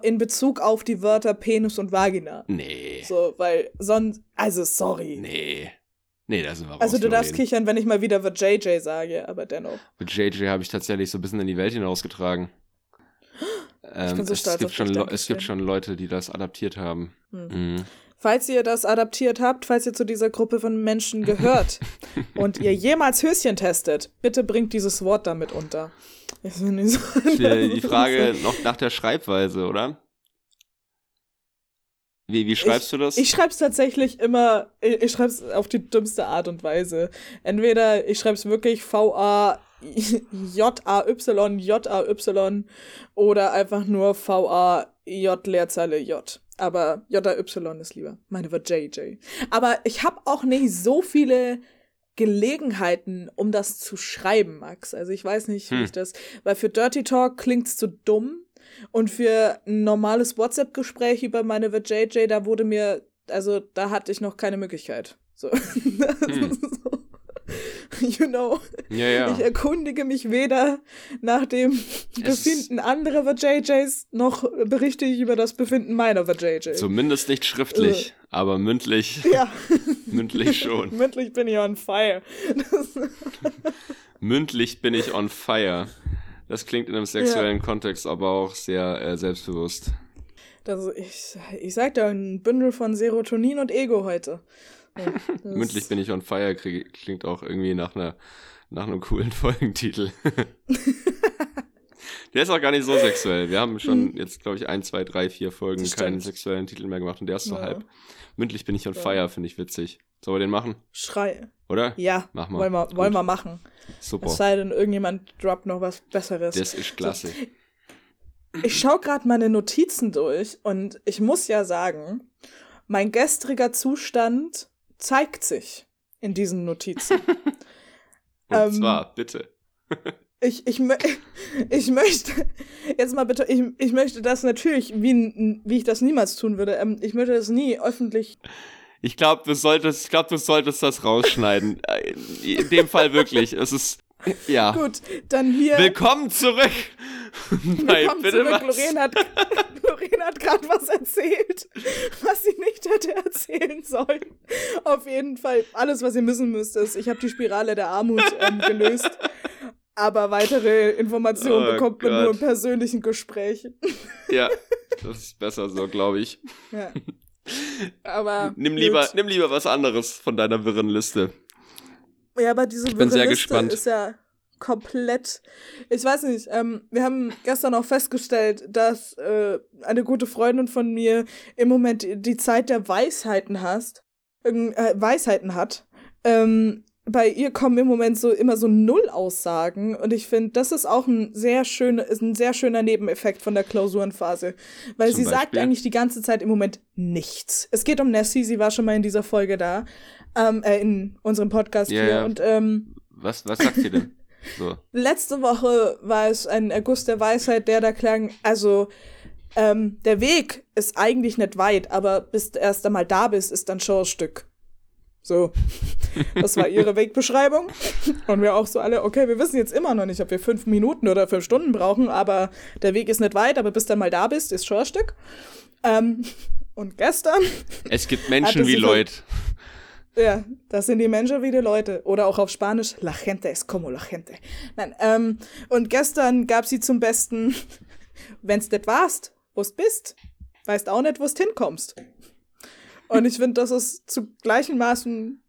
in Bezug auf die Wörter Penis und Vagina. Nee. So, weil sonst also sorry. Nee. Nee, da sind wir Also du darfst reden. kichern, wenn ich mal wieder The JJ sage, aber dennoch. The JJ habe ich tatsächlich so ein bisschen in die Welt hinausgetragen. *gasps* Ähm, ich so es, gibt schon es gibt schon Leute, die das adaptiert haben. Hm. Mhm. Falls ihr das adaptiert habt, falls ihr zu dieser Gruppe von Menschen gehört *laughs* und ihr jemals Höschen testet, bitte bringt dieses Wort damit unter. So die Frage noch nach der Schreibweise, oder? Wie, wie schreibst ich, du das? Ich schreib's tatsächlich immer, ich, ich schreib's auf die dümmste Art und Weise. Entweder ich schreib's wirklich V-A J-A-Y, J-A-Y oder einfach nur V-A-J Leerzeile J. Aber J-A-Y ist lieber. Meine war JJ. Aber ich habe auch nicht so viele Gelegenheiten, um das zu schreiben, Max. Also ich weiß nicht, wie hm. ich das, weil für Dirty Talk klingt's zu dumm. Und für ein normales WhatsApp-Gespräch über meine VJJ, da wurde mir, also da hatte ich noch keine Möglichkeit. So. Hm. *laughs* you know. Ja, ja. Ich erkundige mich weder nach dem es Befinden anderer VJJs noch berichte ich über das Befinden meiner VJJ. Zumindest nicht schriftlich, äh. aber mündlich. Ja. *laughs* mündlich schon. mündlich bin ich on fire. mündlich bin ich on fire. Das klingt in einem sexuellen ja. Kontext aber auch sehr äh, selbstbewusst. Das, ich, ich sag da ein Bündel von Serotonin und Ego heute. Ja, *laughs* Mündlich bin ich on fire, klingt auch irgendwie nach einer nach einem coolen *laughs* Folgentitel. *laughs* der ist auch gar nicht so sexuell. Wir haben schon hm. jetzt, glaube ich, ein, zwei, drei, vier Folgen keinen sexuellen Titel mehr gemacht und der ist so ja. halb. Mündlich bin ich on fire, finde ich witzig. Sollen wir den machen? Schrei. Oder? Ja. Mach mal. Wollen wir, wollen wir machen. Super. Es sei denn, irgendjemand droppt noch was Besseres. Das ist klasse. So, ich schaue gerade meine Notizen durch und ich muss ja sagen, mein gestriger Zustand zeigt sich in diesen Notizen. *laughs* und ähm, zwar, bitte. *laughs* ich, ich, *laughs* ich möchte, jetzt mal bitte, ich, ich möchte das natürlich, wie, wie ich das niemals tun würde, ähm, ich möchte das nie öffentlich. Ich glaube, du solltest, ich glaube, du solltest das rausschneiden. *laughs* Äh, in dem Fall wirklich. Es ist, ja. Gut, dann hier. Willkommen zurück. *laughs* Willkommen bitte zurück. Was? Lorraine hat, Lorraine hat gerade was erzählt, was sie nicht hätte erzählen sollen. Auf jeden Fall, alles, was ihr müssen müsst, ist, ich habe die Spirale der Armut ähm, gelöst. Aber weitere Informationen oh bekommt man Gott. nur im persönlichen Gespräch. Ja, *laughs* das ist besser so, glaube ich. Ja. *laughs* Aber. Nimm lieber, nimm lieber was anderes von deiner wirren Liste. Ja, aber diese ich bin sehr Liste gespannt. ist ja komplett. Ich weiß nicht, ähm, wir haben gestern auch festgestellt, dass äh, eine gute Freundin von mir im Moment die Zeit der Weisheiten hast, äh, Weisheiten hat. Ähm, bei ihr kommen im Moment so immer so Null-Aussagen und ich finde, das ist auch ein sehr schöner, ist ein sehr schöner Nebeneffekt von der Klausurenphase, weil Zum sie Beispiel? sagt eigentlich die ganze Zeit im Moment nichts. Es geht um Nessie, sie war schon mal in dieser Folge da, ähm, äh, in unserem Podcast yeah, hier und ähm, was was sagt sie denn? *laughs* So. Letzte Woche war es ein Erguss der Weisheit, der da klang, also ähm, der Weg ist eigentlich nicht weit, aber bis du erst einmal da bist, ist dann schon ein Stück. So, das war ihre Wegbeschreibung. Und wir auch so alle, okay, wir wissen jetzt immer noch nicht, ob wir fünf Minuten oder fünf Stunden brauchen, aber der Weg ist nicht weit, aber bis du mal da bist, ist schon ein Stück. Ähm, und gestern. Es gibt Menschen wie Leute. Ja, das sind die Menschen wie die Leute. Oder auch auf Spanisch, la gente es como la gente. Nein, ähm, und gestern gab sie zum Besten, wenn's det warst, wo's bist, weißt auch nicht, wo's hinkommst. Und ich finde, das ist zu gleichen Maßen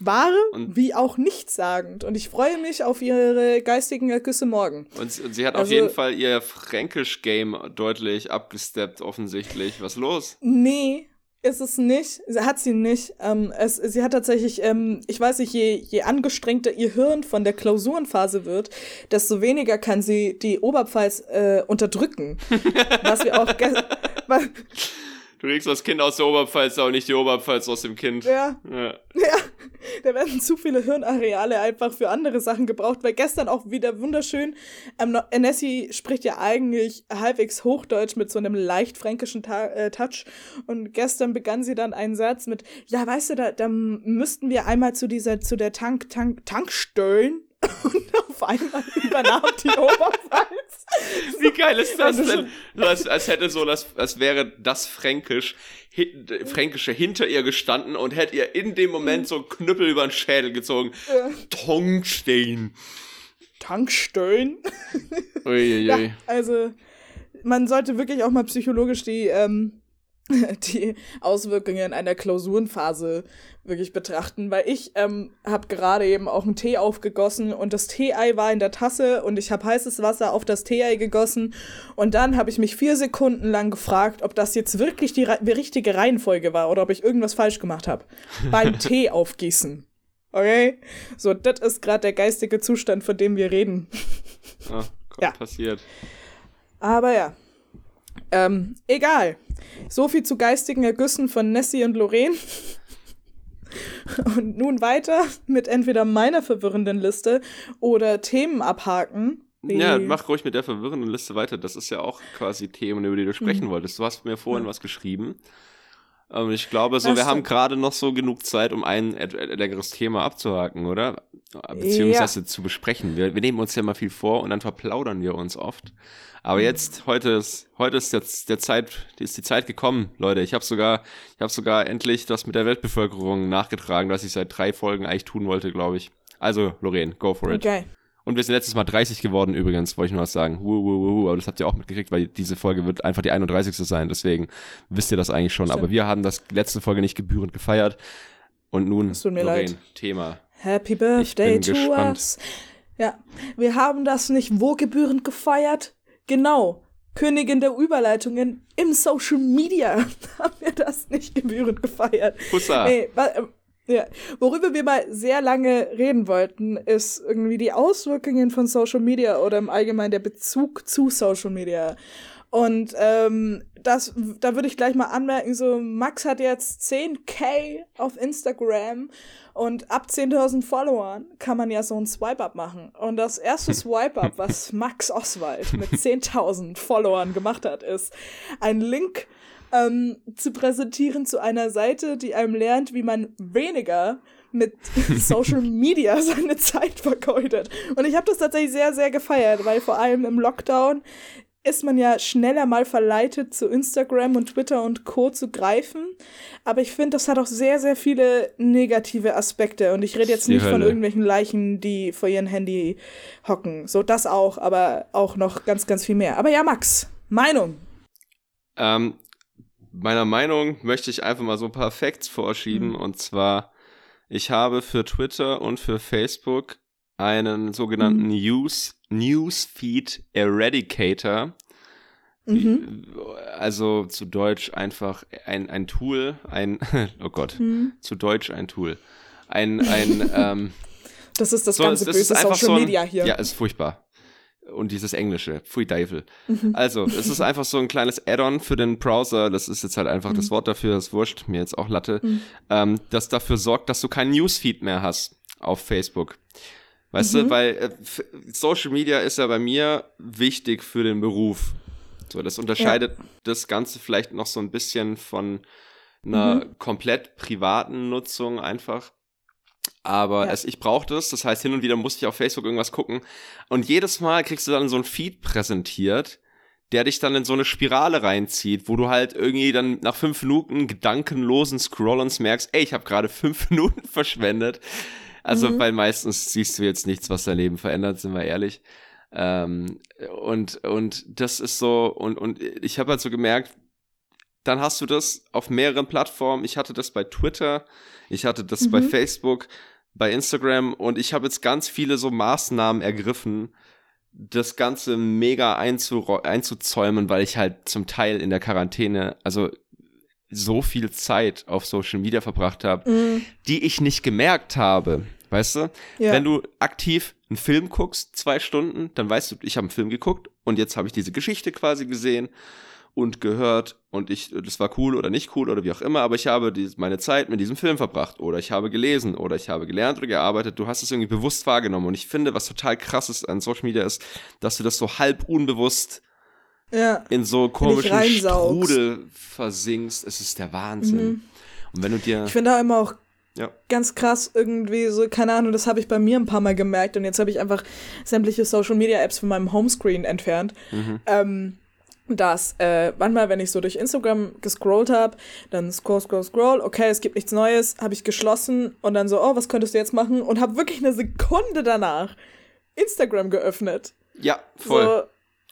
wahre und wie auch nichtssagend. Und ich freue mich auf ihre geistigen Ergüsse morgen. Und, und sie hat also, auf jeden Fall ihr Fränkisch-Game deutlich abgesteppt, offensichtlich. Was los? Nee, ist es nicht. Hat sie nicht. Ähm, es, sie hat tatsächlich, ähm, ich weiß nicht, je, je angestrengter ihr Hirn von der Klausurenphase wird, desto weniger kann sie die Oberpfalz äh, unterdrücken. *laughs* was wir auch *laughs* *laughs* Du kriegst das Kind aus der Oberpfalz, auch nicht die Oberpfalz aus dem Kind. Ja. Ja. ja. *laughs* Da werden zu viele Hirnareale einfach für andere Sachen gebraucht, weil gestern auch wieder wunderschön. Ähm, Nessie spricht ja eigentlich halbwegs Hochdeutsch mit so einem leicht fränkischen Ta äh, Touch. Und gestern begann sie dann einen Satz mit, ja, weißt du, da, da müssten wir einmal zu dieser, zu der Tank, Tank, Tankstellen und auf einmal übernahm die Oberpfalz. Wie geil ist das denn? als, als hätte so das, als wäre das Fränkisch, hin, Fränkische hinter ihr gestanden und hätte ihr in dem Moment so einen Knüppel über den Schädel gezogen. Ja. Tankstellen. Tankstellen? Uiuiui. *laughs* Ja, also, man sollte wirklich auch mal psychologisch die, ähm, *laughs* die Auswirkungen einer Klausurenphase wirklich betrachten, weil ich ähm, habe gerade eben auch einen Tee aufgegossen und das Tee-Ei war in der Tasse und ich habe heißes Wasser auf das Tee-Ei gegossen und dann habe ich mich vier Sekunden lang gefragt, ob das jetzt wirklich die, die richtige Reihenfolge war oder ob ich irgendwas falsch gemacht habe *laughs* beim Tee aufgießen. Okay? So, das ist gerade der geistige Zustand, von dem wir reden. Ah, *laughs* ja. passiert. Aber ja. Ähm, egal. So viel zu geistigen Ergüssen von Nessie und Lorraine. Und nun weiter mit entweder meiner verwirrenden Liste oder Themen abhaken. Ja, mach ruhig mit der verwirrenden Liste weiter. Das ist ja auch quasi Themen, über die du sprechen mhm. wolltest. Du hast mir vorhin ja. was geschrieben. Und ich glaube, so, das wir stimmt. haben gerade noch so genug Zeit, um ein längeres Thema abzuhaken, oder? Beziehungsweise ja. zu besprechen. Wir, wir nehmen uns ja mal viel vor und dann verplaudern wir uns oft. Aber jetzt, heute ist, heute ist jetzt der Zeit, ist die Zeit gekommen, Leute. Ich habe sogar, ich habe sogar endlich das mit der Weltbevölkerung nachgetragen, was ich seit drei Folgen eigentlich tun wollte, glaube ich. Also, Lorraine, go for it. Okay. Und wir sind letztes Mal 30 geworden übrigens, wollte ich nur was sagen. Wuh, wuh, wuh, aber das habt ihr auch mitgekriegt, weil diese Folge wird einfach die 31. sein. Deswegen wisst ihr das eigentlich schon. Stimmt. Aber wir haben das letzte Folge nicht gebührend gefeiert. Und nun, Lorraine, Thema. Happy Birthday to gespannt. us. Ja, wir haben das nicht wo gebührend gefeiert? Genau, Königin der Überleitungen im Social Media *laughs* haben wir das nicht gebührend gefeiert. Hussa. Nee, ja, worüber wir mal sehr lange reden wollten, ist irgendwie die Auswirkungen von Social Media oder im Allgemeinen der Bezug zu Social Media. Und ähm, das, da würde ich gleich mal anmerken, so Max hat jetzt 10k auf Instagram und ab 10.000 Followern kann man ja so ein Swipe-Up machen. Und das erste *laughs* Swipe-Up, was Max Oswald mit *laughs* 10.000 Followern gemacht hat, ist ein Link ähm, zu präsentieren zu einer Seite, die einem lernt, wie man weniger mit *laughs* Social Media seine Zeit vergeudet. Und ich habe das tatsächlich sehr, sehr gefeiert, weil vor allem im Lockdown ist man ja schneller mal verleitet, zu Instagram und Twitter und Co. zu greifen. Aber ich finde, das hat auch sehr, sehr viele negative Aspekte. Und ich rede jetzt nicht Hölle. von irgendwelchen Leichen, die vor ihrem Handy hocken. So, das auch, aber auch noch ganz, ganz viel mehr. Aber ja, Max, Meinung. Ähm, meiner Meinung möchte ich einfach mal so ein paar Facts vorschieben. Mhm. Und zwar, ich habe für Twitter und für Facebook einen sogenannten mhm. News, Newsfeed Eradicator. Mhm. Also zu Deutsch einfach ein, ein Tool, ein, *laughs* oh Gott, mhm. zu Deutsch ein Tool. Ein, ein, *laughs* ähm, Das ist das so, ganze böse Social so ein, Media hier. Ja, ist furchtbar und dieses Englische. Pfui Teufel. Mhm. Also, es ist einfach so ein kleines Add-on für den Browser. Das ist jetzt halt einfach mhm. das Wort dafür, das wurscht, mir jetzt auch Latte. Mhm. Ähm, das dafür sorgt, dass du keinen Newsfeed mehr hast auf Facebook. Weißt du, mhm. weil äh, Social Media ist ja bei mir wichtig für den Beruf. So, das unterscheidet ja. das Ganze vielleicht noch so ein bisschen von einer mhm. komplett privaten Nutzung einfach. Aber ja. es, ich brauche das, das heißt, hin und wieder musste ich auf Facebook irgendwas gucken. Und jedes Mal kriegst du dann so ein Feed präsentiert, der dich dann in so eine Spirale reinzieht, wo du halt irgendwie dann nach fünf Minuten gedankenlosen Scrollens merkst, ey, ich habe gerade fünf *laughs* Minuten verschwendet. Also, mhm. weil meistens siehst du jetzt nichts, was dein Leben verändert, sind wir ehrlich. Ähm, und, und das ist so, und, und ich habe halt so gemerkt, dann hast du das auf mehreren Plattformen. Ich hatte das bei Twitter, ich hatte das mhm. bei Facebook, bei Instagram und ich habe jetzt ganz viele so Maßnahmen ergriffen, das Ganze mega einzu einzuzäumen, weil ich halt zum Teil in der Quarantäne, also so viel Zeit auf Social Media verbracht habe, mhm. die ich nicht gemerkt habe. Weißt du? Ja. Wenn du aktiv einen Film guckst, zwei Stunden, dann weißt du, ich habe einen Film geguckt und jetzt habe ich diese Geschichte quasi gesehen und gehört und ich, das war cool oder nicht cool oder wie auch immer, aber ich habe die, meine Zeit mit diesem Film verbracht oder ich habe gelesen oder ich habe gelernt oder gearbeitet. Du hast es irgendwie bewusst wahrgenommen und ich finde, was total krass ist an Social Media ist, dass du das so halb unbewusst ja, in so komischen Strudel versinkst. Es ist der Wahnsinn. Mhm. Und wenn du dir. Ich finde da immer auch ja. Ganz krass irgendwie so, keine Ahnung, das habe ich bei mir ein paar Mal gemerkt und jetzt habe ich einfach sämtliche Social Media Apps von meinem Homescreen entfernt. Mhm. Ähm, dass äh, manchmal, wenn ich so durch Instagram gescrollt habe, dann scroll, scroll, scroll, okay, es gibt nichts Neues, habe ich geschlossen und dann so, oh, was könntest du jetzt machen? Und habe wirklich eine Sekunde danach Instagram geöffnet. Ja, voll. So,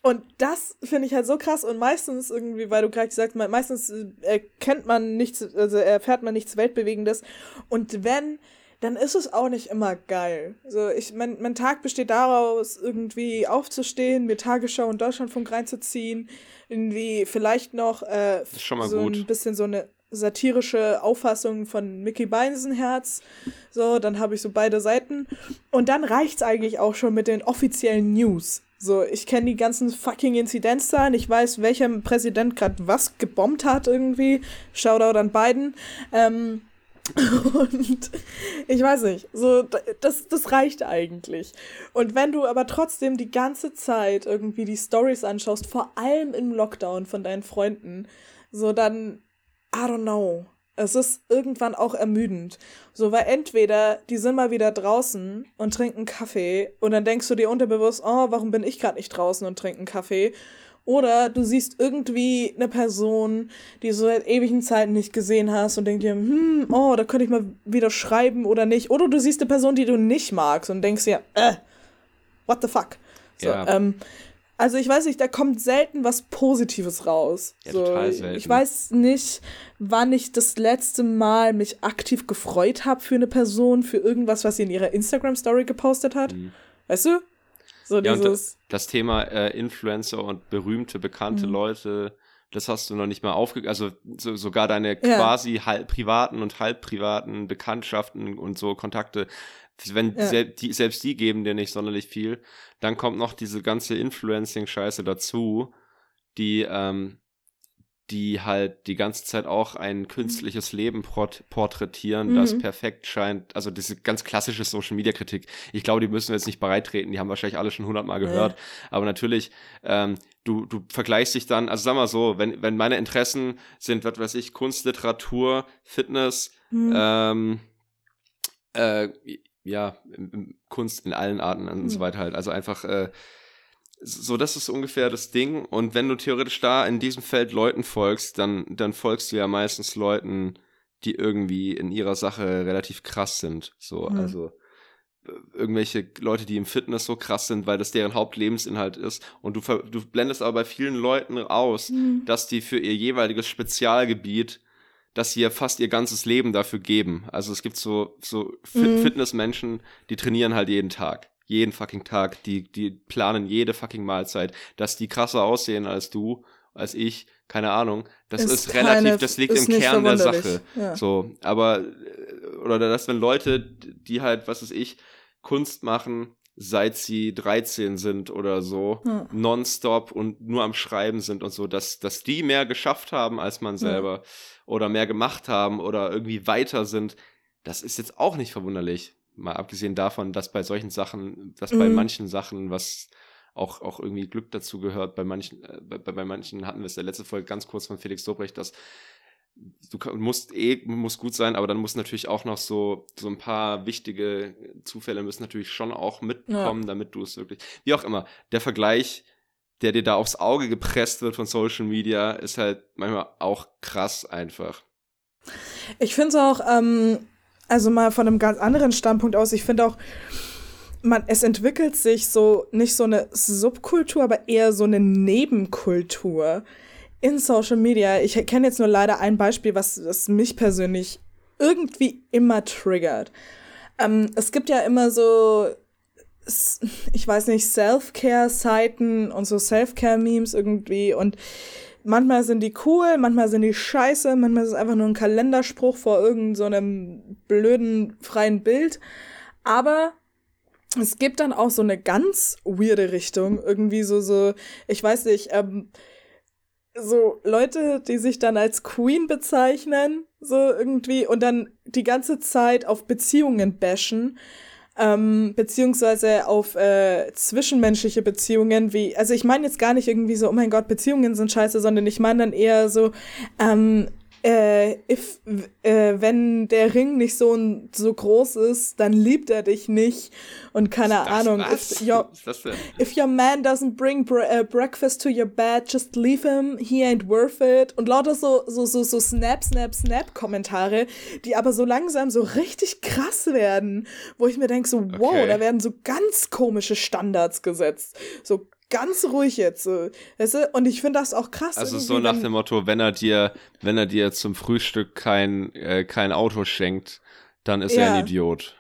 und das finde ich halt so krass und meistens irgendwie, weil du gerade gesagt hast, meistens äh, erkennt man nichts, also erfährt man nichts Weltbewegendes. Und wenn dann ist es auch nicht immer geil. So, ich, mein, mein Tag besteht daraus, irgendwie aufzustehen, mir Tagesschau und Deutschlandfunk reinzuziehen, irgendwie vielleicht noch äh, so gut. ein bisschen so eine satirische Auffassung von Mickey Beinsenherz. So, dann habe ich so beide Seiten. Und dann reicht's eigentlich auch schon mit den offiziellen News. So, ich kenne die ganzen fucking Inzidenzzahlen. Ich weiß, welcher Präsident gerade was gebombt hat irgendwie. Shoutout an Biden. Ähm, *laughs* und ich weiß nicht, so, das, das reicht eigentlich. Und wenn du aber trotzdem die ganze Zeit irgendwie die Stories anschaust, vor allem im Lockdown von deinen Freunden, so dann, I don't know. Es ist irgendwann auch ermüdend. So, weil entweder die sind mal wieder draußen und trinken Kaffee und dann denkst du dir unterbewusst, oh, warum bin ich gerade nicht draußen und trinken Kaffee? Oder du siehst irgendwie eine Person, die du seit ewigen Zeiten nicht gesehen hast und denkst dir, hm, oh, da könnte ich mal wieder schreiben oder nicht. Oder du siehst eine Person, die du nicht magst und denkst dir, äh, what the fuck? So, Ja. ähm, also ich weiß nicht, da kommt selten was Positives raus. Ja, so, total selten. Ich weiß nicht, wann ich das letzte Mal mich aktiv gefreut habe für eine Person, für irgendwas, was sie in ihrer Instagram-Story gepostet hat. Weißt du? So Mhm. Ja, dieses. das Thema äh, Influencer und berühmte, bekannte Mhm. Leute, das hast du noch nicht mal aufge... Also so, sogar deine Ja. quasi halb privaten und halb privaten Bekanntschaften und so Kontakte, wenn Ja. sel die, selbst die geben dir nicht sonderlich viel, dann kommt noch diese ganze Influencing-Scheiße dazu, die, ähm, die halt die ganze Zeit auch ein künstliches Leben port porträtieren, das Mhm. perfekt scheint. Also diese ganz klassische Social-Media-Kritik. Ich glaube, die müssen wir jetzt nicht bereittreten, die haben wahrscheinlich alle schon hundertmal gehört. Aber natürlich, ähm, du, du vergleichst dich dann, also sag mal so, wenn, wenn meine Interessen sind, was weiß ich, Kunst, Literatur, Fitness, Hm. ähm, äh, ja, Kunst in allen Arten und so Mhm. weiter halt. Also einfach, äh, so, das ist ungefähr das Ding. Und wenn du theoretisch da in diesem Feld Leuten folgst, dann, dann folgst du ja meistens Leuten, die irgendwie in ihrer Sache relativ krass sind. So, Mhm. also äh, irgendwelche Leute, die im Fitness so krass sind, weil das deren Hauptlebensinhalt ist. Und du, du blendest aber bei vielen Leuten aus, Hm. dass die für ihr jeweiliges Spezialgebiet, dass sie ja fast ihr ganzes Leben dafür geben. Also es gibt so, so Fit Mhm. Fitnessmenschen, die trainieren halt jeden Tag. Jeden fucking Tag. Die, die planen jede fucking Mahlzeit. Dass die krasser aussehen als du, als ich, keine Ahnung. Das ist, relativ, keine- das liegt ist im Kern der. Sache. Ja. So, aber, oder dass wenn Leute, die halt, was weiß ich, Kunst machen, seit sie 13 sind oder so, Ja. nonstop und nur am Schreiben sind und so, dass, dass die mehr geschafft haben als man selber oder mehr gemacht haben oder irgendwie weiter sind, das ist jetzt auch nicht verwunderlich. Mal abgesehen davon, dass bei solchen Sachen, dass bei Mhm. manchen Sachen, was auch, auch irgendwie Glück dazu gehört, bei manchen, äh, bei, bei manchen hatten wir es der letzten Folge ganz kurz von Felix Dobrecht, dass du musst eh, muss gut sein, aber dann muss natürlich auch noch so, so ein paar wichtige Zufälle müssen natürlich schon auch mitkommen, damit du es wirklich, wie auch immer, der Vergleich, der dir da aufs Auge gepresst wird von Social Media, ist halt manchmal auch krass einfach. Ich finde es auch, ähm, also mal von einem ganz anderen Standpunkt aus, ich finde auch, man, es entwickelt sich so nicht so eine Subkultur, aber eher so eine Nebenkultur in Social Media. Ich kenne jetzt nur leider ein Beispiel, was, was mich persönlich irgendwie immer triggert. Ähm, es gibt ja immer so, ich weiß nicht, Self-Care-Seiten und so Self-Care-Memes irgendwie und manchmal sind die cool, manchmal sind die scheiße, manchmal ist es einfach nur ein Kalenderspruch vor irgendeinem so blöden freien Bild. Aber es gibt dann auch so eine ganz weirde Richtung, irgendwie so, so, ich weiß nicht, ähm, so Leute, die sich dann als Queen bezeichnen, so irgendwie, und dann die ganze Zeit auf Beziehungen bashen, ähm, beziehungsweise auf äh, zwischenmenschliche Beziehungen, wie, also ich meine jetzt gar nicht irgendwie so, oh mein Gott, Beziehungen sind scheiße, sondern ich meine dann eher so, ähm, äh, if, äh, wenn der Ring nicht so, so groß ist, dann liebt er dich nicht und keine Das- Ahnung, was? if your? If your man doesn't bring äh, breakfast to your bed, just leave him. He ain't worth it. Und lauter so, so, so, so Snap, Snap, Snap Kommentare, die aber so langsam so richtig krass werden, wo ich mir denke so, wow, Okay. da werden so ganz komische Standards gesetzt. So ganz ruhig jetzt. So, weißt du? Und ich finde das auch krass. Also so nach dem Motto, wenn er dir, wenn er dir zum Frühstück kein, äh, kein Auto schenkt, dann ist er Ja. ein Idiot.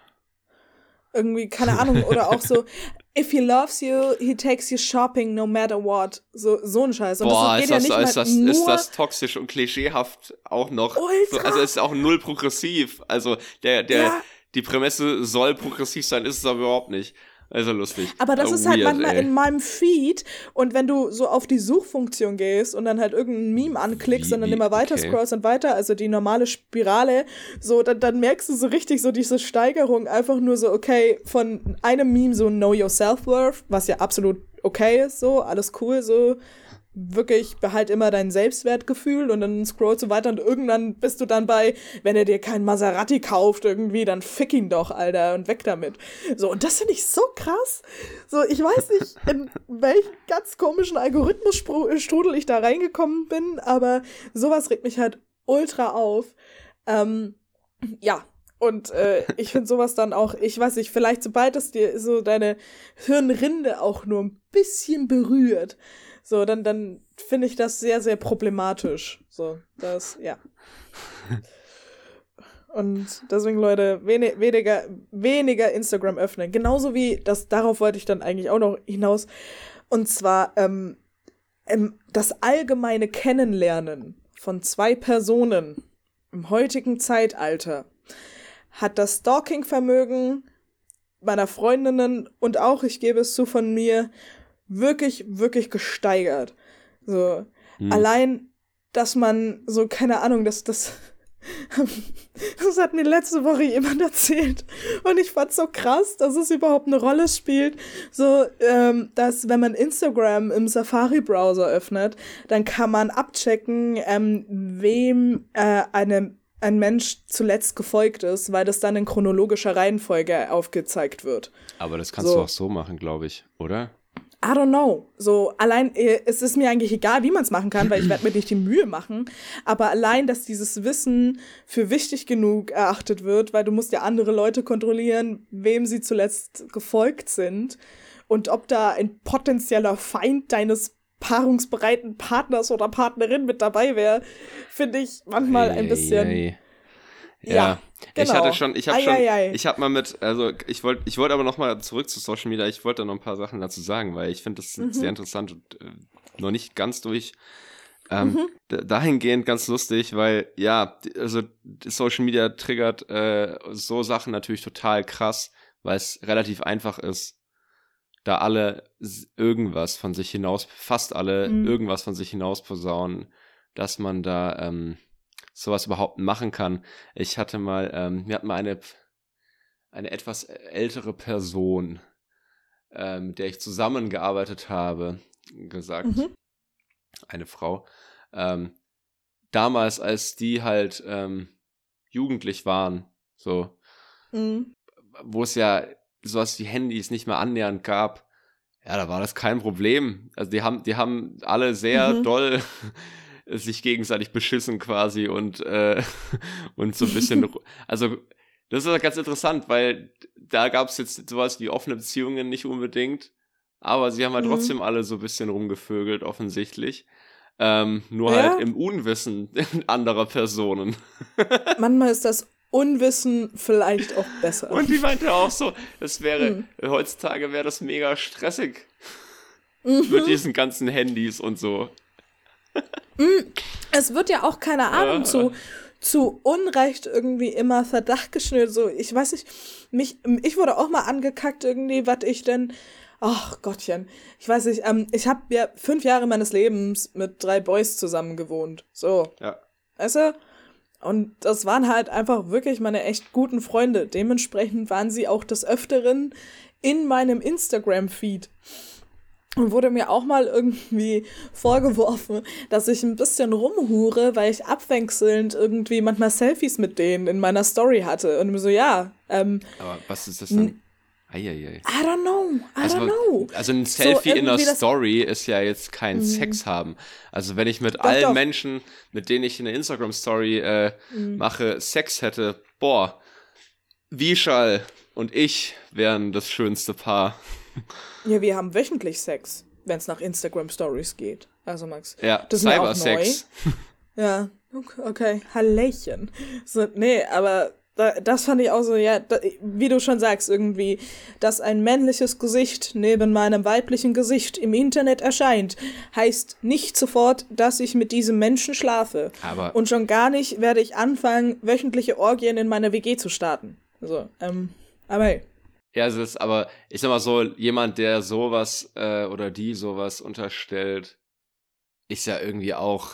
irgendwie, keine Ahnung, oder auch so, *laughs* if he loves you, he takes you shopping no matter what. So, so ein Scheiß. Und Boah, das ist das, ja ist, das, ist das toxisch und klischeehaft auch noch. So, also es ist auch null progressiv. Also der, der, Ja. die Prämisse soll progressiv sein, ist es aber überhaupt nicht. Also lustig. Aber das Äh, ist halt weird, manchmal ey. in meinem Feed und wenn du so auf die Suchfunktion gehst und dann halt irgendein Meme anklickst Wie- und dann immer weiter okay. scrollst und weiter, also die normale Spirale, so, dann, dann merkst du so richtig so diese Steigerung, einfach nur so, okay, von einem Meme so Know Your Self-Worth, was ja absolut okay ist, so, alles cool, so, wirklich behalt immer dein Selbstwertgefühl und dann scrollst du weiter und irgendwann bist du dann bei, wenn er dir kein Maserati kauft irgendwie, dann fick ihn doch, Alter, und weg damit. So, und das finde ich so krass. So, ich weiß nicht, in welchen ganz komischen Algorithmusstrudel ich da reingekommen bin, aber sowas regt mich halt ultra auf. Ähm, ja, Und äh, ich finde sowas dann auch, ich weiß nicht, vielleicht sobald es dir so deine Hirnrinde auch nur ein bisschen berührt, so, dann, dann finde ich das sehr, sehr problematisch. So, das, ja. Und deswegen, Leute, wenig, weniger, weniger Instagram öffnen. Genauso wie, das, darauf wollte ich dann eigentlich auch noch hinaus. Und zwar, ähm, ähm, das allgemeine Kennenlernen von zwei Personen im heutigen Zeitalter hat das Stalking-Vermögen meiner Freundinnen und auch, ich gebe es zu, von mir wirklich, wirklich gesteigert. So, hm. allein, dass man so, keine Ahnung, dass das, *laughs* das hat mir letzte Woche jemand *laughs* erzählt und ich fand so krass, dass es überhaupt eine Rolle spielt. So, ähm, dass wenn man Instagram im Safari-Browser öffnet, dann kann man abchecken, ähm, wem äh, eine ein Mensch zuletzt gefolgt ist, weil das dann in chronologischer Reihenfolge aufgezeigt wird. Aber das kannst so. du auch so machen, glaube ich, oder? I don't know. So, allein, äh, es ist mir eigentlich egal, wie man es machen kann, weil ich *clears throat* werde mir nicht die Mühe machen. Aber allein, dass dieses Wissen für wichtig genug erachtet wird, weil du musst ja andere Leute kontrollieren, wem sie zuletzt gefolgt sind und ob da ein potenzieller Feind deines paarungsbereiten Partners oder Partnerin mit dabei wäre, finde ich manchmal ein bisschen. Ei, ei. Ja, ja genau. ich hatte schon, ich habe schon, ich habe mal mit, also ich wollte, ich wollte aber noch mal zurück zu Social Media. Ich wollte da noch ein paar Sachen dazu sagen, weil ich finde das mhm. sehr interessant und äh, noch nicht ganz durch. Ähm, mhm. Dahingehend ganz lustig, weil ja, also Social Media triggert äh, so Sachen natürlich total krass, weil es relativ einfach ist, da alle irgendwas von sich hinaus, fast alle mhm. irgendwas von sich hinaus posaunen, dass man da ähm, sowas überhaupt machen kann. Ich hatte mal, ähm, mir hat mal eine, eine etwas ältere Person, ähm, mit der ich zusammengearbeitet habe, gesagt, mhm. eine Frau, ähm, damals, als die halt ähm, jugendlich waren, so, mhm. wo es ja sowas wie Handys nicht mehr annähernd gab, ja, da war das kein Problem. Also die haben, die haben alle sehr mhm. doll *laughs* sich gegenseitig beschissen quasi und, äh, *laughs* und so ein bisschen, *laughs* also das ist ganz interessant, weil da gab es jetzt sowas wie offene Beziehungen nicht unbedingt, aber sie haben halt mhm. trotzdem alle so ein bisschen rumgevögelt, offensichtlich. Ähm, nur ja. halt im Unwissen *laughs* anderer Personen. Manchmal ist das Unwissen vielleicht auch besser. Und die meinte auch so, das wäre, mhm. heutzutage wäre das mega stressig. Mhm. Mit diesen ganzen Handys und so. Mm, es wird ja auch, keine Ahnung, ja. zu, zu Unrecht irgendwie immer Verdacht geschnürt. So, ich weiß nicht, mich, ich wurde auch mal angekackt irgendwie, was ich denn. Ach Gottchen, ich weiß nicht, ähm, ich habe ja fünf Jahre meines Lebens mit drei Boys zusammen gewohnt. So. Ja. Weißt du? Und das waren halt einfach wirklich meine echt guten Freunde. Dementsprechend waren sie auch des Öfteren in meinem Instagram-Feed. Und wurde mir auch mal irgendwie *laughs* vorgeworfen, dass ich ein bisschen rumhure, weil ich abwechselnd irgendwie manchmal Selfies mit denen in meiner Story hatte. Und mir so, ja. Ähm, Aber was ist das denn? Eieiei. I don't know. I also, don't know. Also ein Selfie so in der Story ist ja jetzt kein mhm. Sex haben. Also wenn ich mit doch, allen doch. Menschen, mit denen ich eine Instagram-Story äh, mhm. mache, Sex hätte, boah, Vishal und ich wären das schönste Paar. *laughs* Ja, wir haben wöchentlich Sex, wenn es nach Instagram Stories geht. Also Max. Ja, das Cybersex. Ja, okay, Hallöchen. So, nee, aber das fand ich auch so, ja, wie du schon sagst, irgendwie, dass ein männliches Gesicht neben meinem weiblichen Gesicht im Internet erscheint, heißt nicht sofort, dass ich mit diesem Menschen schlafe. Aber Und schon gar nicht werde ich anfangen, wöchentliche Orgien in meiner WG zu starten. So, ähm, aber hey. Ja, es ist aber, ich sag mal so, jemand, der sowas äh, oder die sowas unterstellt, ist ja irgendwie auch,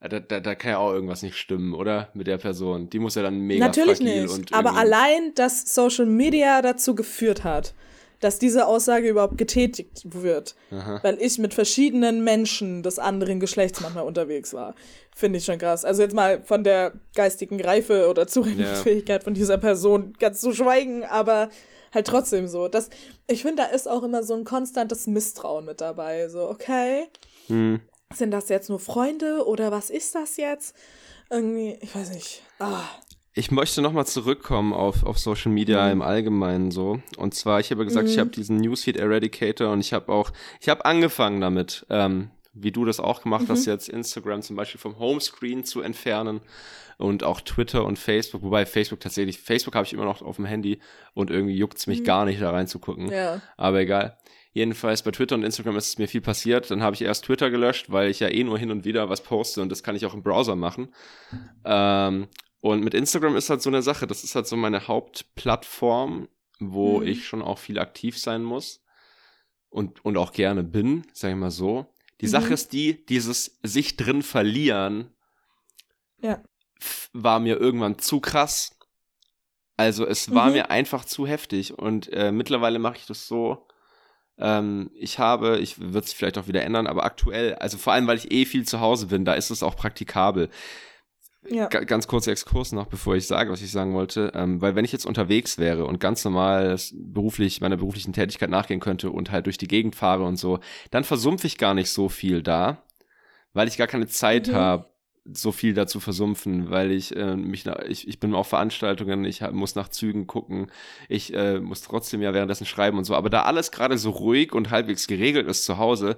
äh, da, da, da kann ja auch irgendwas nicht stimmen, oder? Mit der Person. Die muss ja dann mega Natürlich nicht. Und aber allein, dass Social Media dazu geführt hat, dass diese Aussage überhaupt getätigt wird, Aha. weil ich mit verschiedenen Menschen des anderen Geschlechts manchmal unterwegs war, finde ich schon krass. Also jetzt mal von der geistigen Reife oder Zurechnungsfähigkeit ja. von dieser Person ganz zu schweigen, aber halt trotzdem so. Das, ich finde, da ist auch immer so ein konstantes Misstrauen mit dabei. So, okay, hm. sind das jetzt nur Freunde oder was ist das jetzt? Irgendwie, ich weiß nicht. Ah. Ich möchte nochmal zurückkommen auf, auf Social Media mhm. im Allgemeinen so. Und zwar, ich habe gesagt, mhm. ich habe diesen Newsfeed Eradicator und ich habe auch, ich habe angefangen damit, ähm, wie du das auch gemacht mhm. hast, jetzt Instagram zum Beispiel vom Homescreen zu entfernen und auch Twitter und Facebook, wobei Facebook tatsächlich, Facebook habe ich immer noch auf dem Handy und irgendwie juckt es mich mhm. gar nicht da reinzugucken. Ja. Aber egal. Jedenfalls bei Twitter und Instagram ist es mir viel passiert. Dann habe ich erst Twitter gelöscht, weil ich ja eh nur hin und wieder was poste und das kann ich auch im Browser machen. Ähm, und mit Instagram ist halt so eine Sache, das ist halt so meine Hauptplattform, wo mhm. ich schon auch viel aktiv sein muss und, und auch gerne bin, sag ich mal so. Die mhm. Sache ist die, dieses sich drin verlieren ja. War mir irgendwann zu krass. Also es war mhm. mir einfach zu heftig und äh, mittlerweile mache ich das so. Ähm, ich habe, ich würde es vielleicht auch wieder ändern, aber aktuell, also vor allem, weil ich eh viel zu Hause bin, da ist es auch praktikabel. Ja. ganz kurzer Exkurs noch, bevor ich sage, was ich sagen wollte. Ähm, weil wenn ich jetzt unterwegs wäre und ganz normal beruflich meiner beruflichen Tätigkeit nachgehen könnte und halt durch die Gegend fahre und so, dann versumpfe ich gar nicht so viel da, weil ich gar keine Zeit mhm. habe, so viel dazu versumpfen, weil ich äh, mich nach, ich, ich bin auf Veranstaltungen, ich hab, muss nach Zügen gucken, ich äh, muss trotzdem ja währenddessen schreiben und so. Aber da alles gerade so ruhig und halbwegs geregelt ist zu Hause,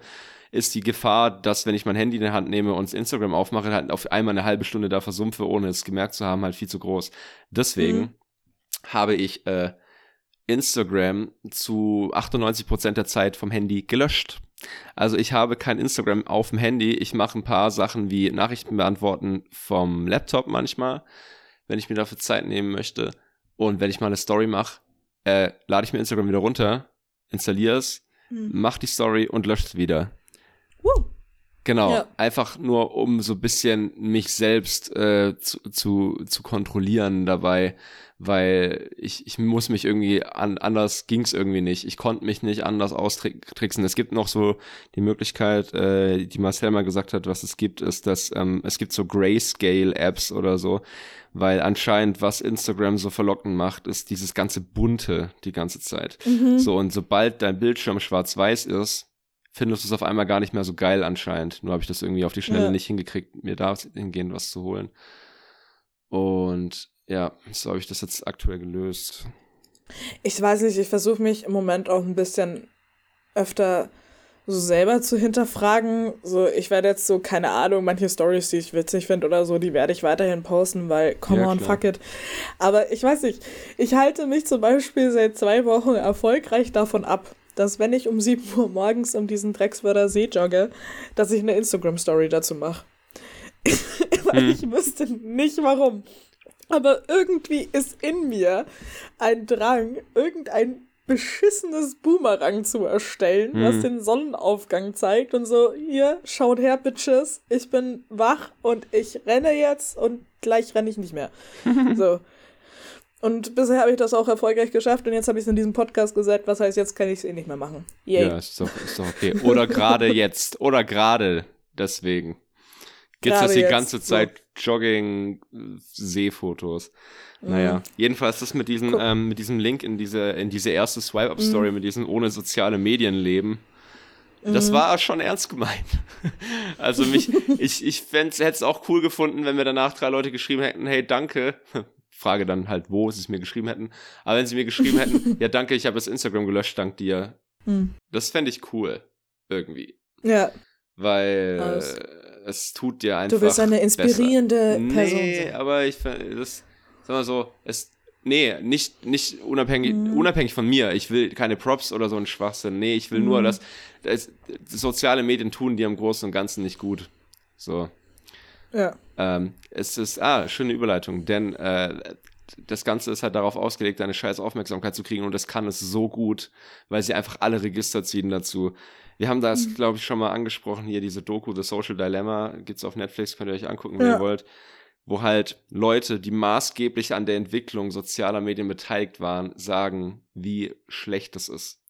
ist die Gefahr, dass wenn ich mein Handy in der Hand nehme und Instagram aufmache, halt auf einmal eine halbe Stunde da versumpfe, ohne es gemerkt zu haben, halt viel zu groß. Deswegen mhm. habe ich äh, Instagram zu 98 Prozent der Zeit vom Handy gelöscht. Also ich habe kein Instagram auf dem Handy. Ich mache ein paar Sachen wie Nachrichten beantworten vom Laptop manchmal, wenn ich mir dafür Zeit nehmen möchte. Und wenn ich mal eine Story mache, äh, lade ich mir Instagram wieder runter, installiere es, hm. mach die Story und lösche es wieder. Genau, ja. einfach nur um so ein bisschen mich selbst äh, zu, zu, zu kontrollieren dabei, weil ich, ich muss mich irgendwie an, anders ging's irgendwie nicht. Ich konnte mich nicht anders austricksen. Es gibt noch so die Möglichkeit, äh, die Marcel mal gesagt hat, was es gibt, ist, dass ähm, es gibt so Grayscale-Apps oder so, weil anscheinend, was Instagram so verlockend macht, ist dieses ganze Bunte die ganze Zeit. Mhm. So, und sobald dein Bildschirm schwarz-weiß ist, findest du es auf einmal gar nicht mehr so geil anscheinend. Nur habe ich das irgendwie auf die Schnelle ja. nicht hingekriegt, mir da hingehend was zu holen. Und ja, so habe ich das jetzt aktuell gelöst. Ich weiß nicht, ich versuche mich im Moment auch ein bisschen öfter so selber zu hinterfragen. So, ich werde jetzt so, keine Ahnung, manche Stories, die ich witzig finde oder so, die werde ich weiterhin posten, weil, come ja, on, klar. fuck it. Aber ich weiß nicht, ich halte mich zum Beispiel seit zwei Wochen erfolgreich davon ab, dass wenn ich um 7 Uhr morgens um diesen Dreckswörter See jogge, dass ich eine Instagram-Story dazu mache. *laughs* Weil hm. ich wüsste nicht warum. Aber irgendwie ist in mir ein Drang, irgendein beschissenes Boomerang zu erstellen, hm. was den Sonnenaufgang zeigt und so, hier, schaut her, Bitches, ich bin wach und ich renne jetzt und gleich renne ich nicht mehr. *laughs* so. Und bisher habe ich das auch erfolgreich geschafft und jetzt habe ich es in diesem Podcast gesagt, was heißt, jetzt kann ich es eh nicht mehr machen. Yay. Ja, ist doch, ist doch okay. Oder gerade jetzt. Oder gerade deswegen. Gibt es das die jetzt, ganze Zeit so. Jogging, Seefotos. Naja, mhm. jedenfalls das mit diesem, ähm, mit diesem Link in diese, in diese erste Swipe-Up-Story, mhm. mit diesem ohne soziale Medienleben. Das mhm. war schon ernst gemeint. *laughs* Also mich, *laughs* ich, ich hätte es auch cool gefunden, wenn mir danach drei Leute geschrieben hätten, hey, danke, frage dann halt, wo sie es mir geschrieben hätten. Aber wenn sie mir geschrieben hätten, *laughs* ja, danke, ich habe das Instagram gelöscht, dank dir. Hm. Das fände ich cool. Irgendwie. Ja. Weil Aus. es tut dir einfach. Du bist eine inspirierende besser. Person. Nee, aber ich das, sag mal so, es, nee, nicht, nicht unabhängig, mhm. unabhängig von mir. Ich will keine Props oder so ein Schwachsinn. Nee, ich will mhm. nur, dass, dass soziale Medien tun dir im Großen und Ganzen nicht gut. So. Ja. Ähm, es ist, ah, schöne Überleitung, denn äh, das Ganze ist halt darauf ausgelegt, eine scheiß Aufmerksamkeit zu kriegen und das kann es so gut, weil sie einfach alle Register ziehen dazu. Wir haben das, mhm. glaube ich, schon mal angesprochen, hier diese Doku The Social Dilemma, gibt's auf Netflix, könnt ihr euch angucken, wenn ja. ihr wollt, wo halt Leute, die maßgeblich an der Entwicklung sozialer Medien beteiligt waren, sagen, wie schlecht es ist.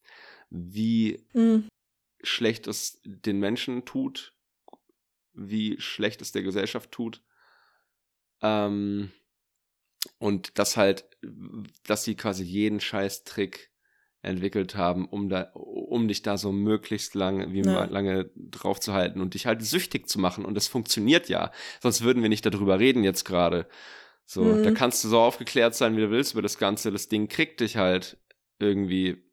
Wie mhm. schlecht es den Menschen tut, wie schlecht es der Gesellschaft tut. Ähm, und das halt, dass sie quasi jeden Scheiß-Trick entwickelt haben, um da, um dich da so möglichst lange, wie ja. lange drauf zu halten und dich halt süchtig zu machen. Und das funktioniert ja. Sonst würden wir nicht darüber reden jetzt gerade. So, mhm. da kannst du so aufgeklärt sein, wie du willst über das Ganze. Das Ding kriegt dich halt irgendwie.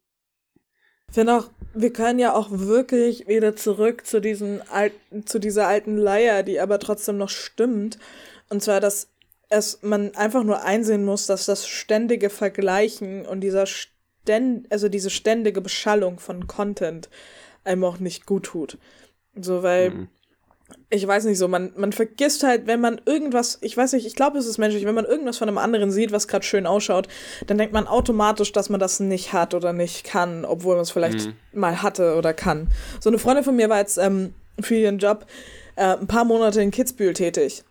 Ich finde auch, wir können ja auch wirklich wieder zurück zu diesen alten, zu dieser alten Leier, die aber trotzdem noch stimmt. Und zwar, dass es, man einfach nur einsehen muss, dass das ständige Vergleichen und dieser ständ, also diese ständige Beschallung von Content einem auch nicht gut tut. So, weil, mhm. Ich weiß nicht so, man, man vergisst halt, wenn man irgendwas, ich weiß nicht, ich glaube, es ist menschlich, wenn man irgendwas von einem anderen sieht, was gerade schön ausschaut, dann denkt man automatisch, dass man das nicht hat oder nicht kann, obwohl man es vielleicht mhm. mal hatte oder kann. So eine Freundin von mir war jetzt ähm, für ihren Job äh, ein paar Monate in Kitzbühel tätig.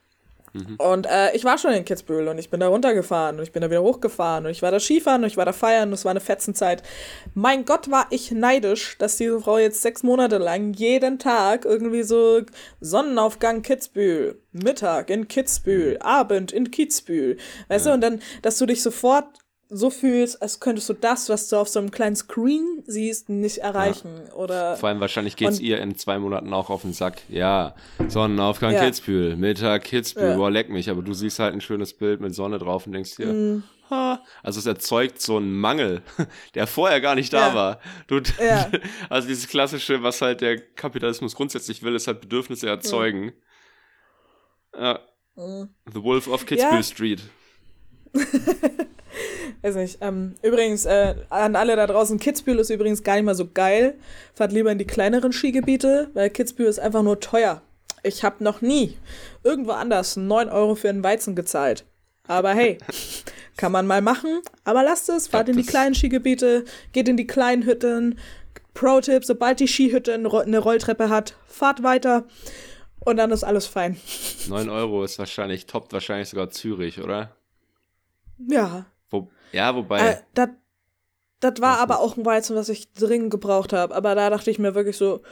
Mhm. Und äh, ich war schon in Kitzbühel und ich bin da runtergefahren und ich bin da wieder hochgefahren und ich war da Skifahren und ich war da feiern und es war eine Fetzenzeit. Mein Gott, war ich neidisch, dass diese Frau jetzt sechs Monate lang jeden Tag irgendwie so Sonnenaufgang Kitzbühel, Mittag in Kitzbühel, mhm. Abend in Kitzbühel. Weißt ja. du, und dann, dass du dich sofort so fühlst, als könntest du das, was du auf so einem kleinen Screen siehst, nicht erreichen. Ja. Oder Vor allem wahrscheinlich geht's ihr in zwei Monaten auch auf den Sack. Ja, Sonnenaufgang ja. Kitzbühel, Mittag Kitzbühel, ja. boah, leck mich. Aber du siehst halt ein schönes Bild mit Sonne drauf und denkst dir, mm. ha. Also es erzeugt so einen Mangel, *laughs* der vorher gar nicht da ja. war. Du, *laughs* also dieses klassische, was halt der Kapitalismus grundsätzlich will, ist halt Bedürfnisse erzeugen. Ja. Mm. The Wolf of Kitzbühel Street. *laughs* Weiß nicht. Ähm, übrigens, äh, an alle da draußen, Kitzbühel ist übrigens gar nicht mal so geil. Fahrt lieber in die kleineren Skigebiete, weil Kitzbühel ist einfach nur teuer. Ich habe noch nie irgendwo anders 9 Euro für einen Weizen gezahlt. Aber hey, *laughs* kann man mal machen. Aber lasst es, fahrt in die kleinen Skigebiete, geht in die kleinen Hütten. Pro-Tipp, sobald die Skihütte eine Rolltreppe hat, fahrt weiter. Und dann ist alles fein. 9 *laughs* Euro ist wahrscheinlich, toppt wahrscheinlich sogar Zürich, oder? Ja. Wo, ja, wobei. Äh, das war aber auch ein Weizen, was ich dringend gebraucht habe. Aber da dachte ich mir wirklich so,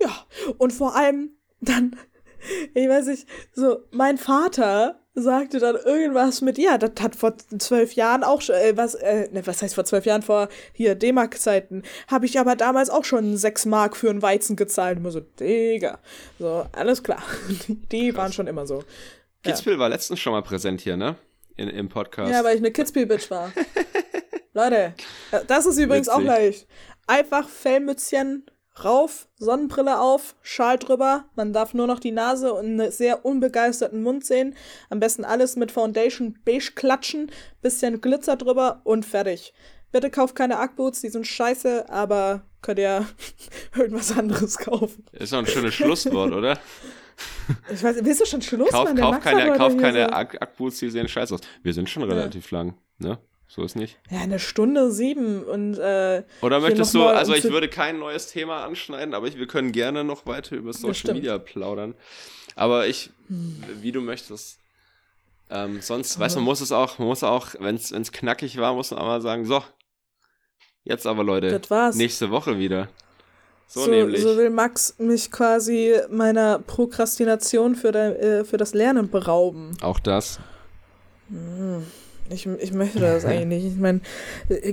ja. Und vor allem dann, *laughs* ich weiß nicht, so, mein Vater sagte dann irgendwas mit, ja, das hat vor zwölf Jahren auch schon, äh, was, äh, ne, was heißt vor zwölf Jahren, vor hier D-Mark-Zeiten, habe ich aber damals auch schon sechs Mark für einen Weizen gezahlt. Immer so, Digga. So, alles klar. *laughs* Die waren schon immer so. Kitzbühel ja. war letztens schon mal präsent hier, ne? In, im Podcast. Ja, weil ich eine Kitzbühel-Bitch war. *laughs* Leute, das ist übrigens Witzig. auch leicht. Einfach Fellmützchen rauf, Sonnenbrille auf, Schal drüber. Man darf nur noch die Nase und einen sehr unbegeisterten Mund sehen. Am besten alles mit Foundation beige klatschen, bisschen Glitzer drüber und fertig. Bitte kauft keine Ackboots, die sind scheiße, aber könnt ihr *laughs* irgendwas anderes kaufen. Ist doch ein schönes Schlusswort, oder? *laughs* Ich weiß, willst du schon Schluss kauf, machen? Kauf keine, kauf keine so? Akkus, die sehen scheiße aus. Wir sind schon relativ ja. lang, ne? So ist nicht. Ja, eine Stunde sieben und äh, Oder möchtest du, also ich würde kein neues Thema anschneiden, aber ich, wir können gerne noch weiter über Social Media plaudern. Aber ich, hm. wie du möchtest. Ähm, sonst, aber. weißt du, man muss es auch, man muss auch, wenn es knackig war, muss man auch mal sagen, so, jetzt aber Leute, nächste Woche wieder. So, so, nämlich. so will Max mich quasi meiner Prokrastination für, de, äh, für das Lernen berauben. Auch das. Hm. Ich, ich möchte das *laughs* eigentlich nicht. Ich meine,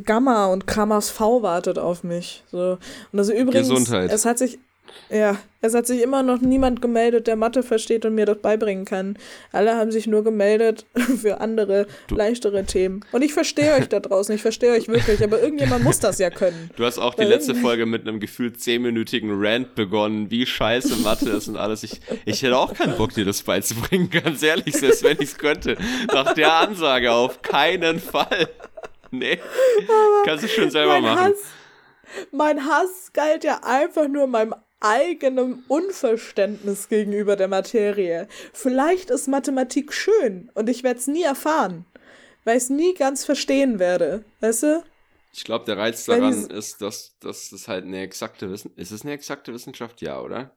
Gamma und Kramas V wartet auf mich. So. Und also übrigens, Gesundheit. es hat sich, ja, es hat sich immer noch niemand gemeldet, der Mathe versteht und mir das beibringen kann. Alle haben sich nur gemeldet *laughs* für andere, du. leichtere Themen. Und ich verstehe euch da draußen, ich verstehe euch wirklich, aber irgendjemand muss das ja können. Du hast auch die letzte Folge mit einem gefühlt zehnminütigen Rant begonnen, wie scheiße Mathe ist und alles. Ich, ich hätte auch keinen Bock, dir das beizubringen, ganz ehrlich, selbst wenn ich es könnte. Nach der Ansage auf keinen Fall. Nee, aber kannst du schon selber machen. Hass, mein Hass galt ja einfach nur meinem eigenem Unverständnis gegenüber der Materie. Vielleicht ist Mathematik schön und ich werde es nie erfahren, weil ich es nie ganz verstehen werde. Weißt du? Ich glaube, der Reiz daran ist, dass, dass das halt eine exakte Wissenschaft ist. Es eine exakte Wissenschaft? Ja, oder?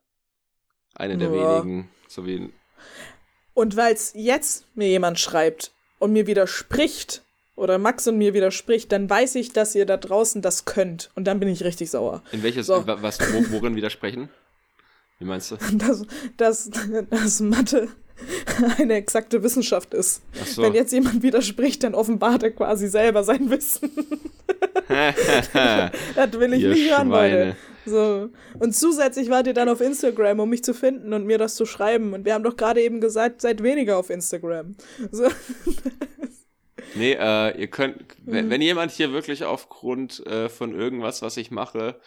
Eine der ja. wenigen. So wie und weil es jetzt mir jemand schreibt und mir widerspricht, oder Max und mir widerspricht, dann weiß ich, dass ihr da draußen das könnt. Und dann bin ich richtig sauer. In welches, so. was, wo, worin widersprechen? Wie meinst du? *laughs* Dass, dass, dass Mathe eine exakte Wissenschaft ist. So. Wenn jetzt jemand widerspricht, dann offenbart er quasi selber sein Wissen. *laughs* das will ich Ihr nicht hören, Leute. So. Und zusätzlich wart ihr dann auf Instagram, um mich zu finden und mir das zu schreiben. Und wir haben doch gerade eben gesagt, seid weniger auf Instagram. So. *laughs* Nee, äh, ihr könnt, wenn, wenn jemand hier wirklich aufgrund äh, von irgendwas, was ich mache,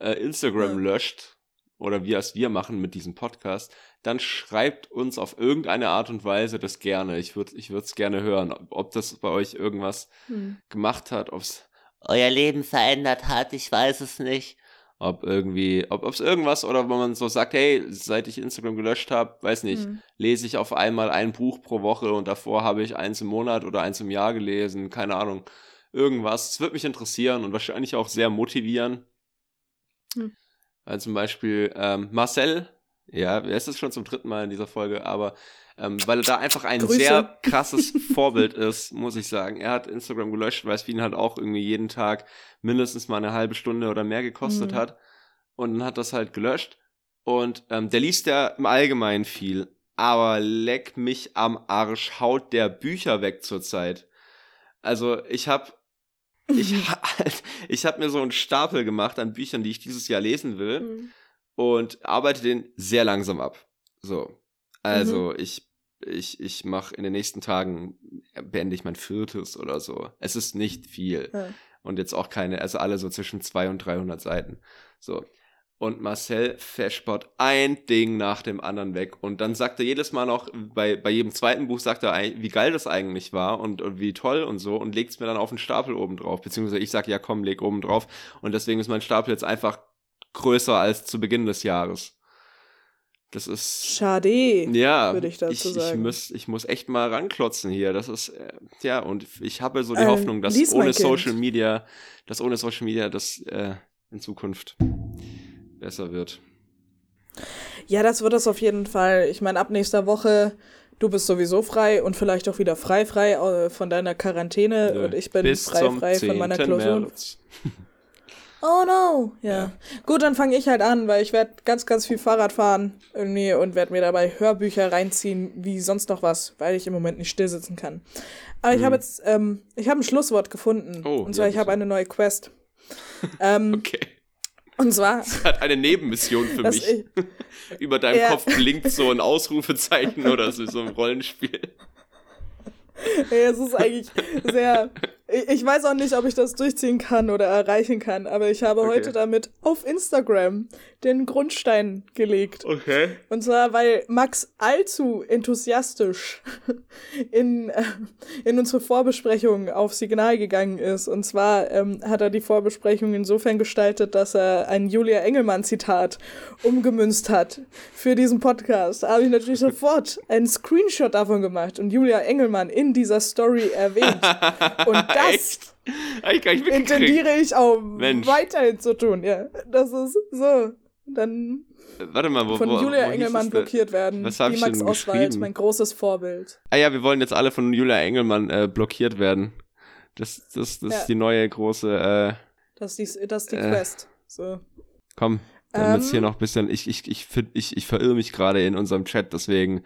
äh, Instagram löscht, oder wie es wir machen mit diesem Podcast, dann schreibt uns auf irgendeine Art und Weise das gerne. Ich würde ich es gerne hören, ob, ob das bei euch irgendwas Hm. gemacht hat, ob es euer Leben verändert hat, ich weiß es nicht. Ob irgendwie, ob es irgendwas oder wenn man so sagt, hey, seit ich Instagram gelöscht habe, weiß nicht, Hm. lese ich auf einmal ein Buch pro Woche und davor habe ich eins im Monat oder eins im Jahr gelesen, keine Ahnung, irgendwas. Es wird mich interessieren und wahrscheinlich auch sehr motivieren. Hm. Weil zum Beispiel ähm, Marcel, ja, er ist es schon zum dritten Mal in dieser Folge, aber ähm, weil er da einfach ein Grüße. sehr krasses Vorbild ist, muss ich sagen. Er hat Instagram gelöscht, weil es für ihn halt auch irgendwie jeden Tag mindestens mal eine halbe Stunde oder mehr gekostet Mhm. hat. Und dann hat das halt gelöscht. Und ähm, der liest ja im Allgemeinen viel. Aber leck mich am Arsch, haut der Bücher weg zurzeit. Also ich hab ich, *laughs* ha- ich hab mir so einen Stapel gemacht an Büchern, die ich dieses Jahr lesen will Hm. und arbeite den sehr langsam ab. So. Also ich, ich, ich mache in den nächsten Tagen, beende ich mein viertes oder so. Es ist nicht viel. Ja. Und jetzt auch keine, also alle so zwischen 200 und 300 Seiten. So. Und Marcel verspott ein Ding nach dem anderen weg. Und dann sagt er jedes Mal noch, bei, bei jedem zweiten Buch sagt er, wie geil das eigentlich war und, und wie toll und so und legt es mir dann auf den Stapel oben drauf. Beziehungsweise ich sag, ja komm, leg oben drauf. Und deswegen ist mein Stapel jetzt einfach größer als zu Beginn des Jahres. Das ist. Schade. Ja, würde ich dazu ich, ich, sagen. muss, ich muss echt mal ranklotzen hier. Das ist, äh, ja, und ich habe so die Ähm, Hoffnung, dass ohne Kind. Social Media, dass ohne Social Media das äh, in Zukunft besser wird. Ja, das wird es auf jeden Fall. Ich meine, ab nächster Woche, du bist sowieso frei und vielleicht auch wieder frei, frei äh, von deiner Quarantäne Nö, und ich bin Bis frei, frei von meiner 10. Klausur. März. *laughs* Oh no, ja. Ja. Gut, dann fange ich halt an, weil ich werde ganz, ganz viel Fahrrad fahren irgendwie und werde mir dabei Hörbücher reinziehen, wie sonst noch was, weil ich im Moment nicht still sitzen kann. Aber ich habe jetzt, ähm, ich habe ein Schlusswort gefunden. Hm. Oh, und zwar, ja, ich habe eine neue Quest. *laughs* ähm, Okay. Und zwar, Hat eine Nebenmission für mich. ich, *laughs* Über deinem Ja. Kopf blinkt so ein Ausrufezeichen oder so, so ein Rollenspiel. Ja, es ist eigentlich sehr. Ich ich weiß auch nicht, ob ich das durchziehen kann oder erreichen kann, aber ich habe Okay. heute damit auf Instagram den Grundstein gelegt. Okay. Und zwar, weil Max allzu enthusiastisch *laughs* in, äh, in unsere Vorbesprechung auf Signal gegangen ist. Und zwar ähm, hat er die Vorbesprechung insofern gestaltet, dass er ein Julia Engelmann-Zitat umgemünzt hat für diesen Podcast. Da habe ich natürlich *laughs* sofort einen Screenshot davon gemacht und Julia Engelmann in dieser Story erwähnt. *laughs* Und das ich intendiere ich auch Mensch. weiterhin zu tun. Ja, das ist so. Dann Warte mal, wo, von wo, Julia wo Engelmann blockiert werden. Was hab wie ich Max denn Oswald, mein großes Vorbild. Ah ja, wir wollen jetzt alle von Julia Engelmann äh, blockiert werden. Das, das, das Ja. ist die neue große, äh, Das ist die, das ist die Äh. Quest. So. komm, damit Ähm. hier noch ein bisschen, ich, ich, ich, find- ich, ich verirre mich gerade in unserem Chat, deswegen.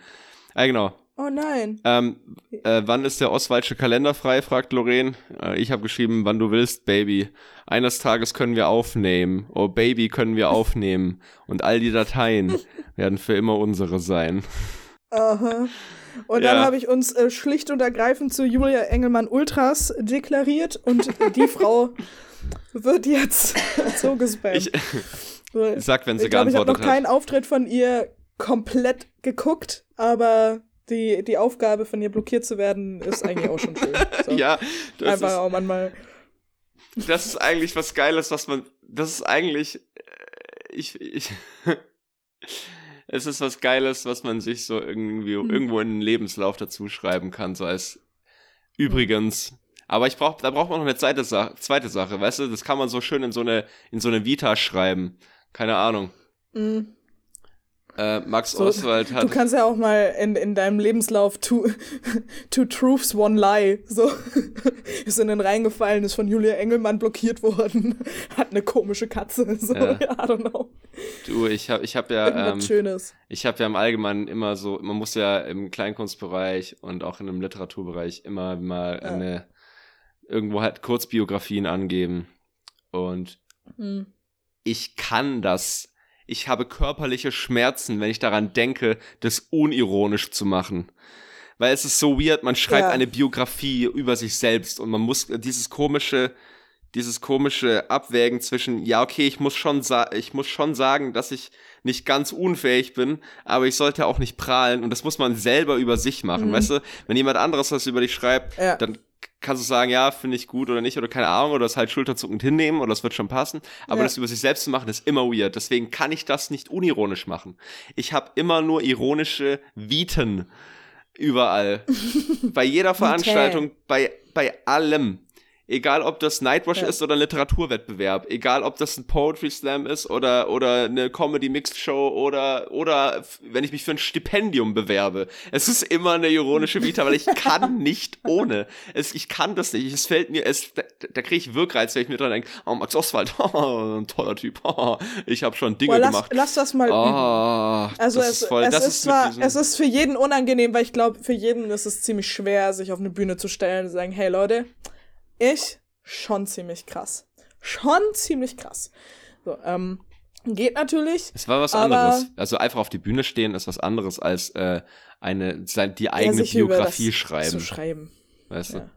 Ah, genau. Oh nein. Ähm, äh, wann ist der Oswaldsche Kalender frei, fragt Lorraine. Äh, ich habe geschrieben, wann du willst, Baby. Eines Tages können wir aufnehmen. Oh, Baby, können wir aufnehmen. Und all die Dateien *laughs* werden für immer unsere sein. Aha. Und dann Ja. habe ich uns äh, schlicht und ergreifend zu Julia Engelmann Ultras deklariert und die *laughs* Frau wird jetzt *laughs* so gespammt. Ich, So, sag, wenn sie ich glaube, ich habe geantwortet noch keinen Auftritt von ihr komplett geguckt, aber die, die Aufgabe von ihr blockiert zu werden, ist eigentlich auch schon schön. *laughs* So. Ja, das Einfach ist, auch manchmal. das ist eigentlich was Geiles, was man. Das ist eigentlich. äh, Ich. ich *laughs* es ist was Geiles, was man sich so irgendwie Hm. irgendwo in den Lebenslauf dazu schreiben kann, so als übrigens. Aber ich brauch, da braucht man noch eine zweite Sache, zweite Sache, weißt du? Das kann man so schön in so eine, in so eine Vita schreiben. Keine Ahnung. Mm. Äh, Max So, Oswald Du hat. kannst ja auch mal in, in deinem Lebenslauf two, *laughs* two Truths, One Lie. So *laughs* ist in den reingefallen, ist von Julia Engelmann blockiert worden, *laughs* hat eine komische Katze. So, Ja. I don't know. Du, ich hab, ich hab ja. Ähm, Schönes. Ich habe ja im Allgemeinen immer so, man muss ja im Kleinkunstbereich und auch in dem Literaturbereich immer mal Ja. eine, irgendwo halt Kurzbiografien angeben. Und Hm. ich kann das. Ich habe körperliche Schmerzen, wenn ich daran denke, das unironisch zu machen. Weil es ist so weird, man schreibt Ja. eine Biografie über sich selbst und man muss dieses komische, dieses komische Abwägen zwischen, ja, okay, ich muss schon, ich muss schon sagen, dass ich nicht ganz unfähig bin, aber ich sollte auch nicht prahlen und das muss man selber über sich machen, Mhm. weißt du? Wenn jemand anderes was über dich schreibt, Ja. dann kannst du sagen, ja, finde ich gut oder nicht oder keine Ahnung oder es halt schulterzuckend hinnehmen oder es wird schon passen, aber Ja. das über sich selbst zu machen, ist immer weird, deswegen kann ich das nicht unironisch machen. Ich habe immer nur ironische Viten überall. *laughs* bei jeder Veranstaltung, bei, bei allem. Egal, ob das Nightwatch Ja. ist oder ein Literaturwettbewerb, egal, ob das ein Poetry Slam ist oder, oder eine Comedy Mixed Show oder, oder wenn ich mich für ein Stipendium bewerbe. Es ist immer eine ironische Vita, weil ich *laughs* kann nicht ohne. Es, ich kann das nicht. Es fällt mir, es, da, da kriege ich Wirkreiz, wenn ich mir dran denke, oh, Max Oswald, *laughs* oh, ein toller Typ, *laughs* oh, ich habe schon Dinge Boah, lass, gemacht. lass das mal üben. Oh, Also das es, ist voll, es ist, mit zwar, es ist für jeden unangenehm, weil ich glaube, für jeden ist es ziemlich schwer, sich auf eine Bühne zu stellen und zu sagen, hey Leute, ich schon ziemlich krass. Schon ziemlich krass. So, ähm, geht natürlich. Es war was anderes. Also einfach auf die Bühne stehen ist was anderes als äh, eine die eigene über Biografie schreiben. Zu schreiben. weißt du? Ja.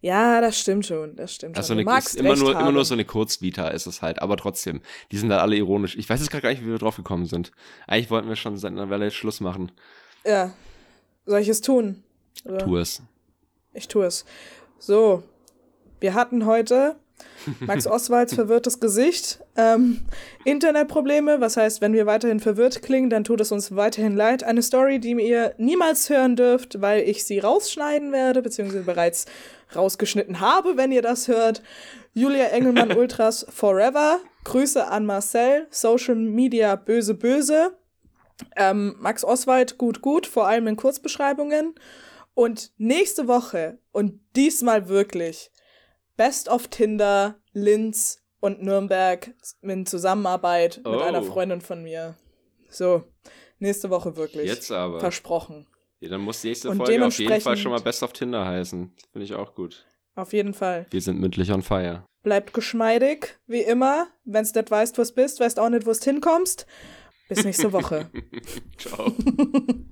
Ja, das stimmt schon, das stimmt Also schon. ist immer nur immer haben. nur so eine Kurzvita ist es halt, aber trotzdem, die sind da alle ironisch. Ich weiß jetzt gerade gar nicht, wie wir drauf gekommen sind. Eigentlich wollten wir schon seit einer Weile Schluss machen. Ja. Soll ich es tun? Oder? Tu es. Ich tue es. So, wir hatten heute Max *laughs* Oswalds verwirrtes Gesicht. Ähm, Internetprobleme, was heißt, wenn wir weiterhin verwirrt klingen, dann tut es uns weiterhin leid. Eine Story, die ihr niemals hören dürft, weil ich sie rausschneiden werde, beziehungsweise bereits rausgeschnitten habe, wenn ihr das hört. Julia Engelmann *laughs* Ultras Forever. Grüße an Marcel. Social Media böse böse. Ähm, Max Oswald gut gut, vor allem in Kurzbeschreibungen. Und nächste Woche, und diesmal wirklich, Best of Tinder, Linz und Nürnberg in Zusammenarbeit mit Oh. einer Freundin von mir. So, nächste Woche wirklich. Jetzt aber. Versprochen. Ja, dann muss die nächste Und Folge auf jeden Fall schon mal Best of Tinder heißen. Finde ich auch gut. Auf jeden Fall. Wir sind mündlich on fire. Bleibt geschmeidig, wie immer. Wenn's nicht weißt, wo's bist, weißt auch nicht, wo's hinkommst. Bis nächste Woche. *laughs* Ciao. *laughs*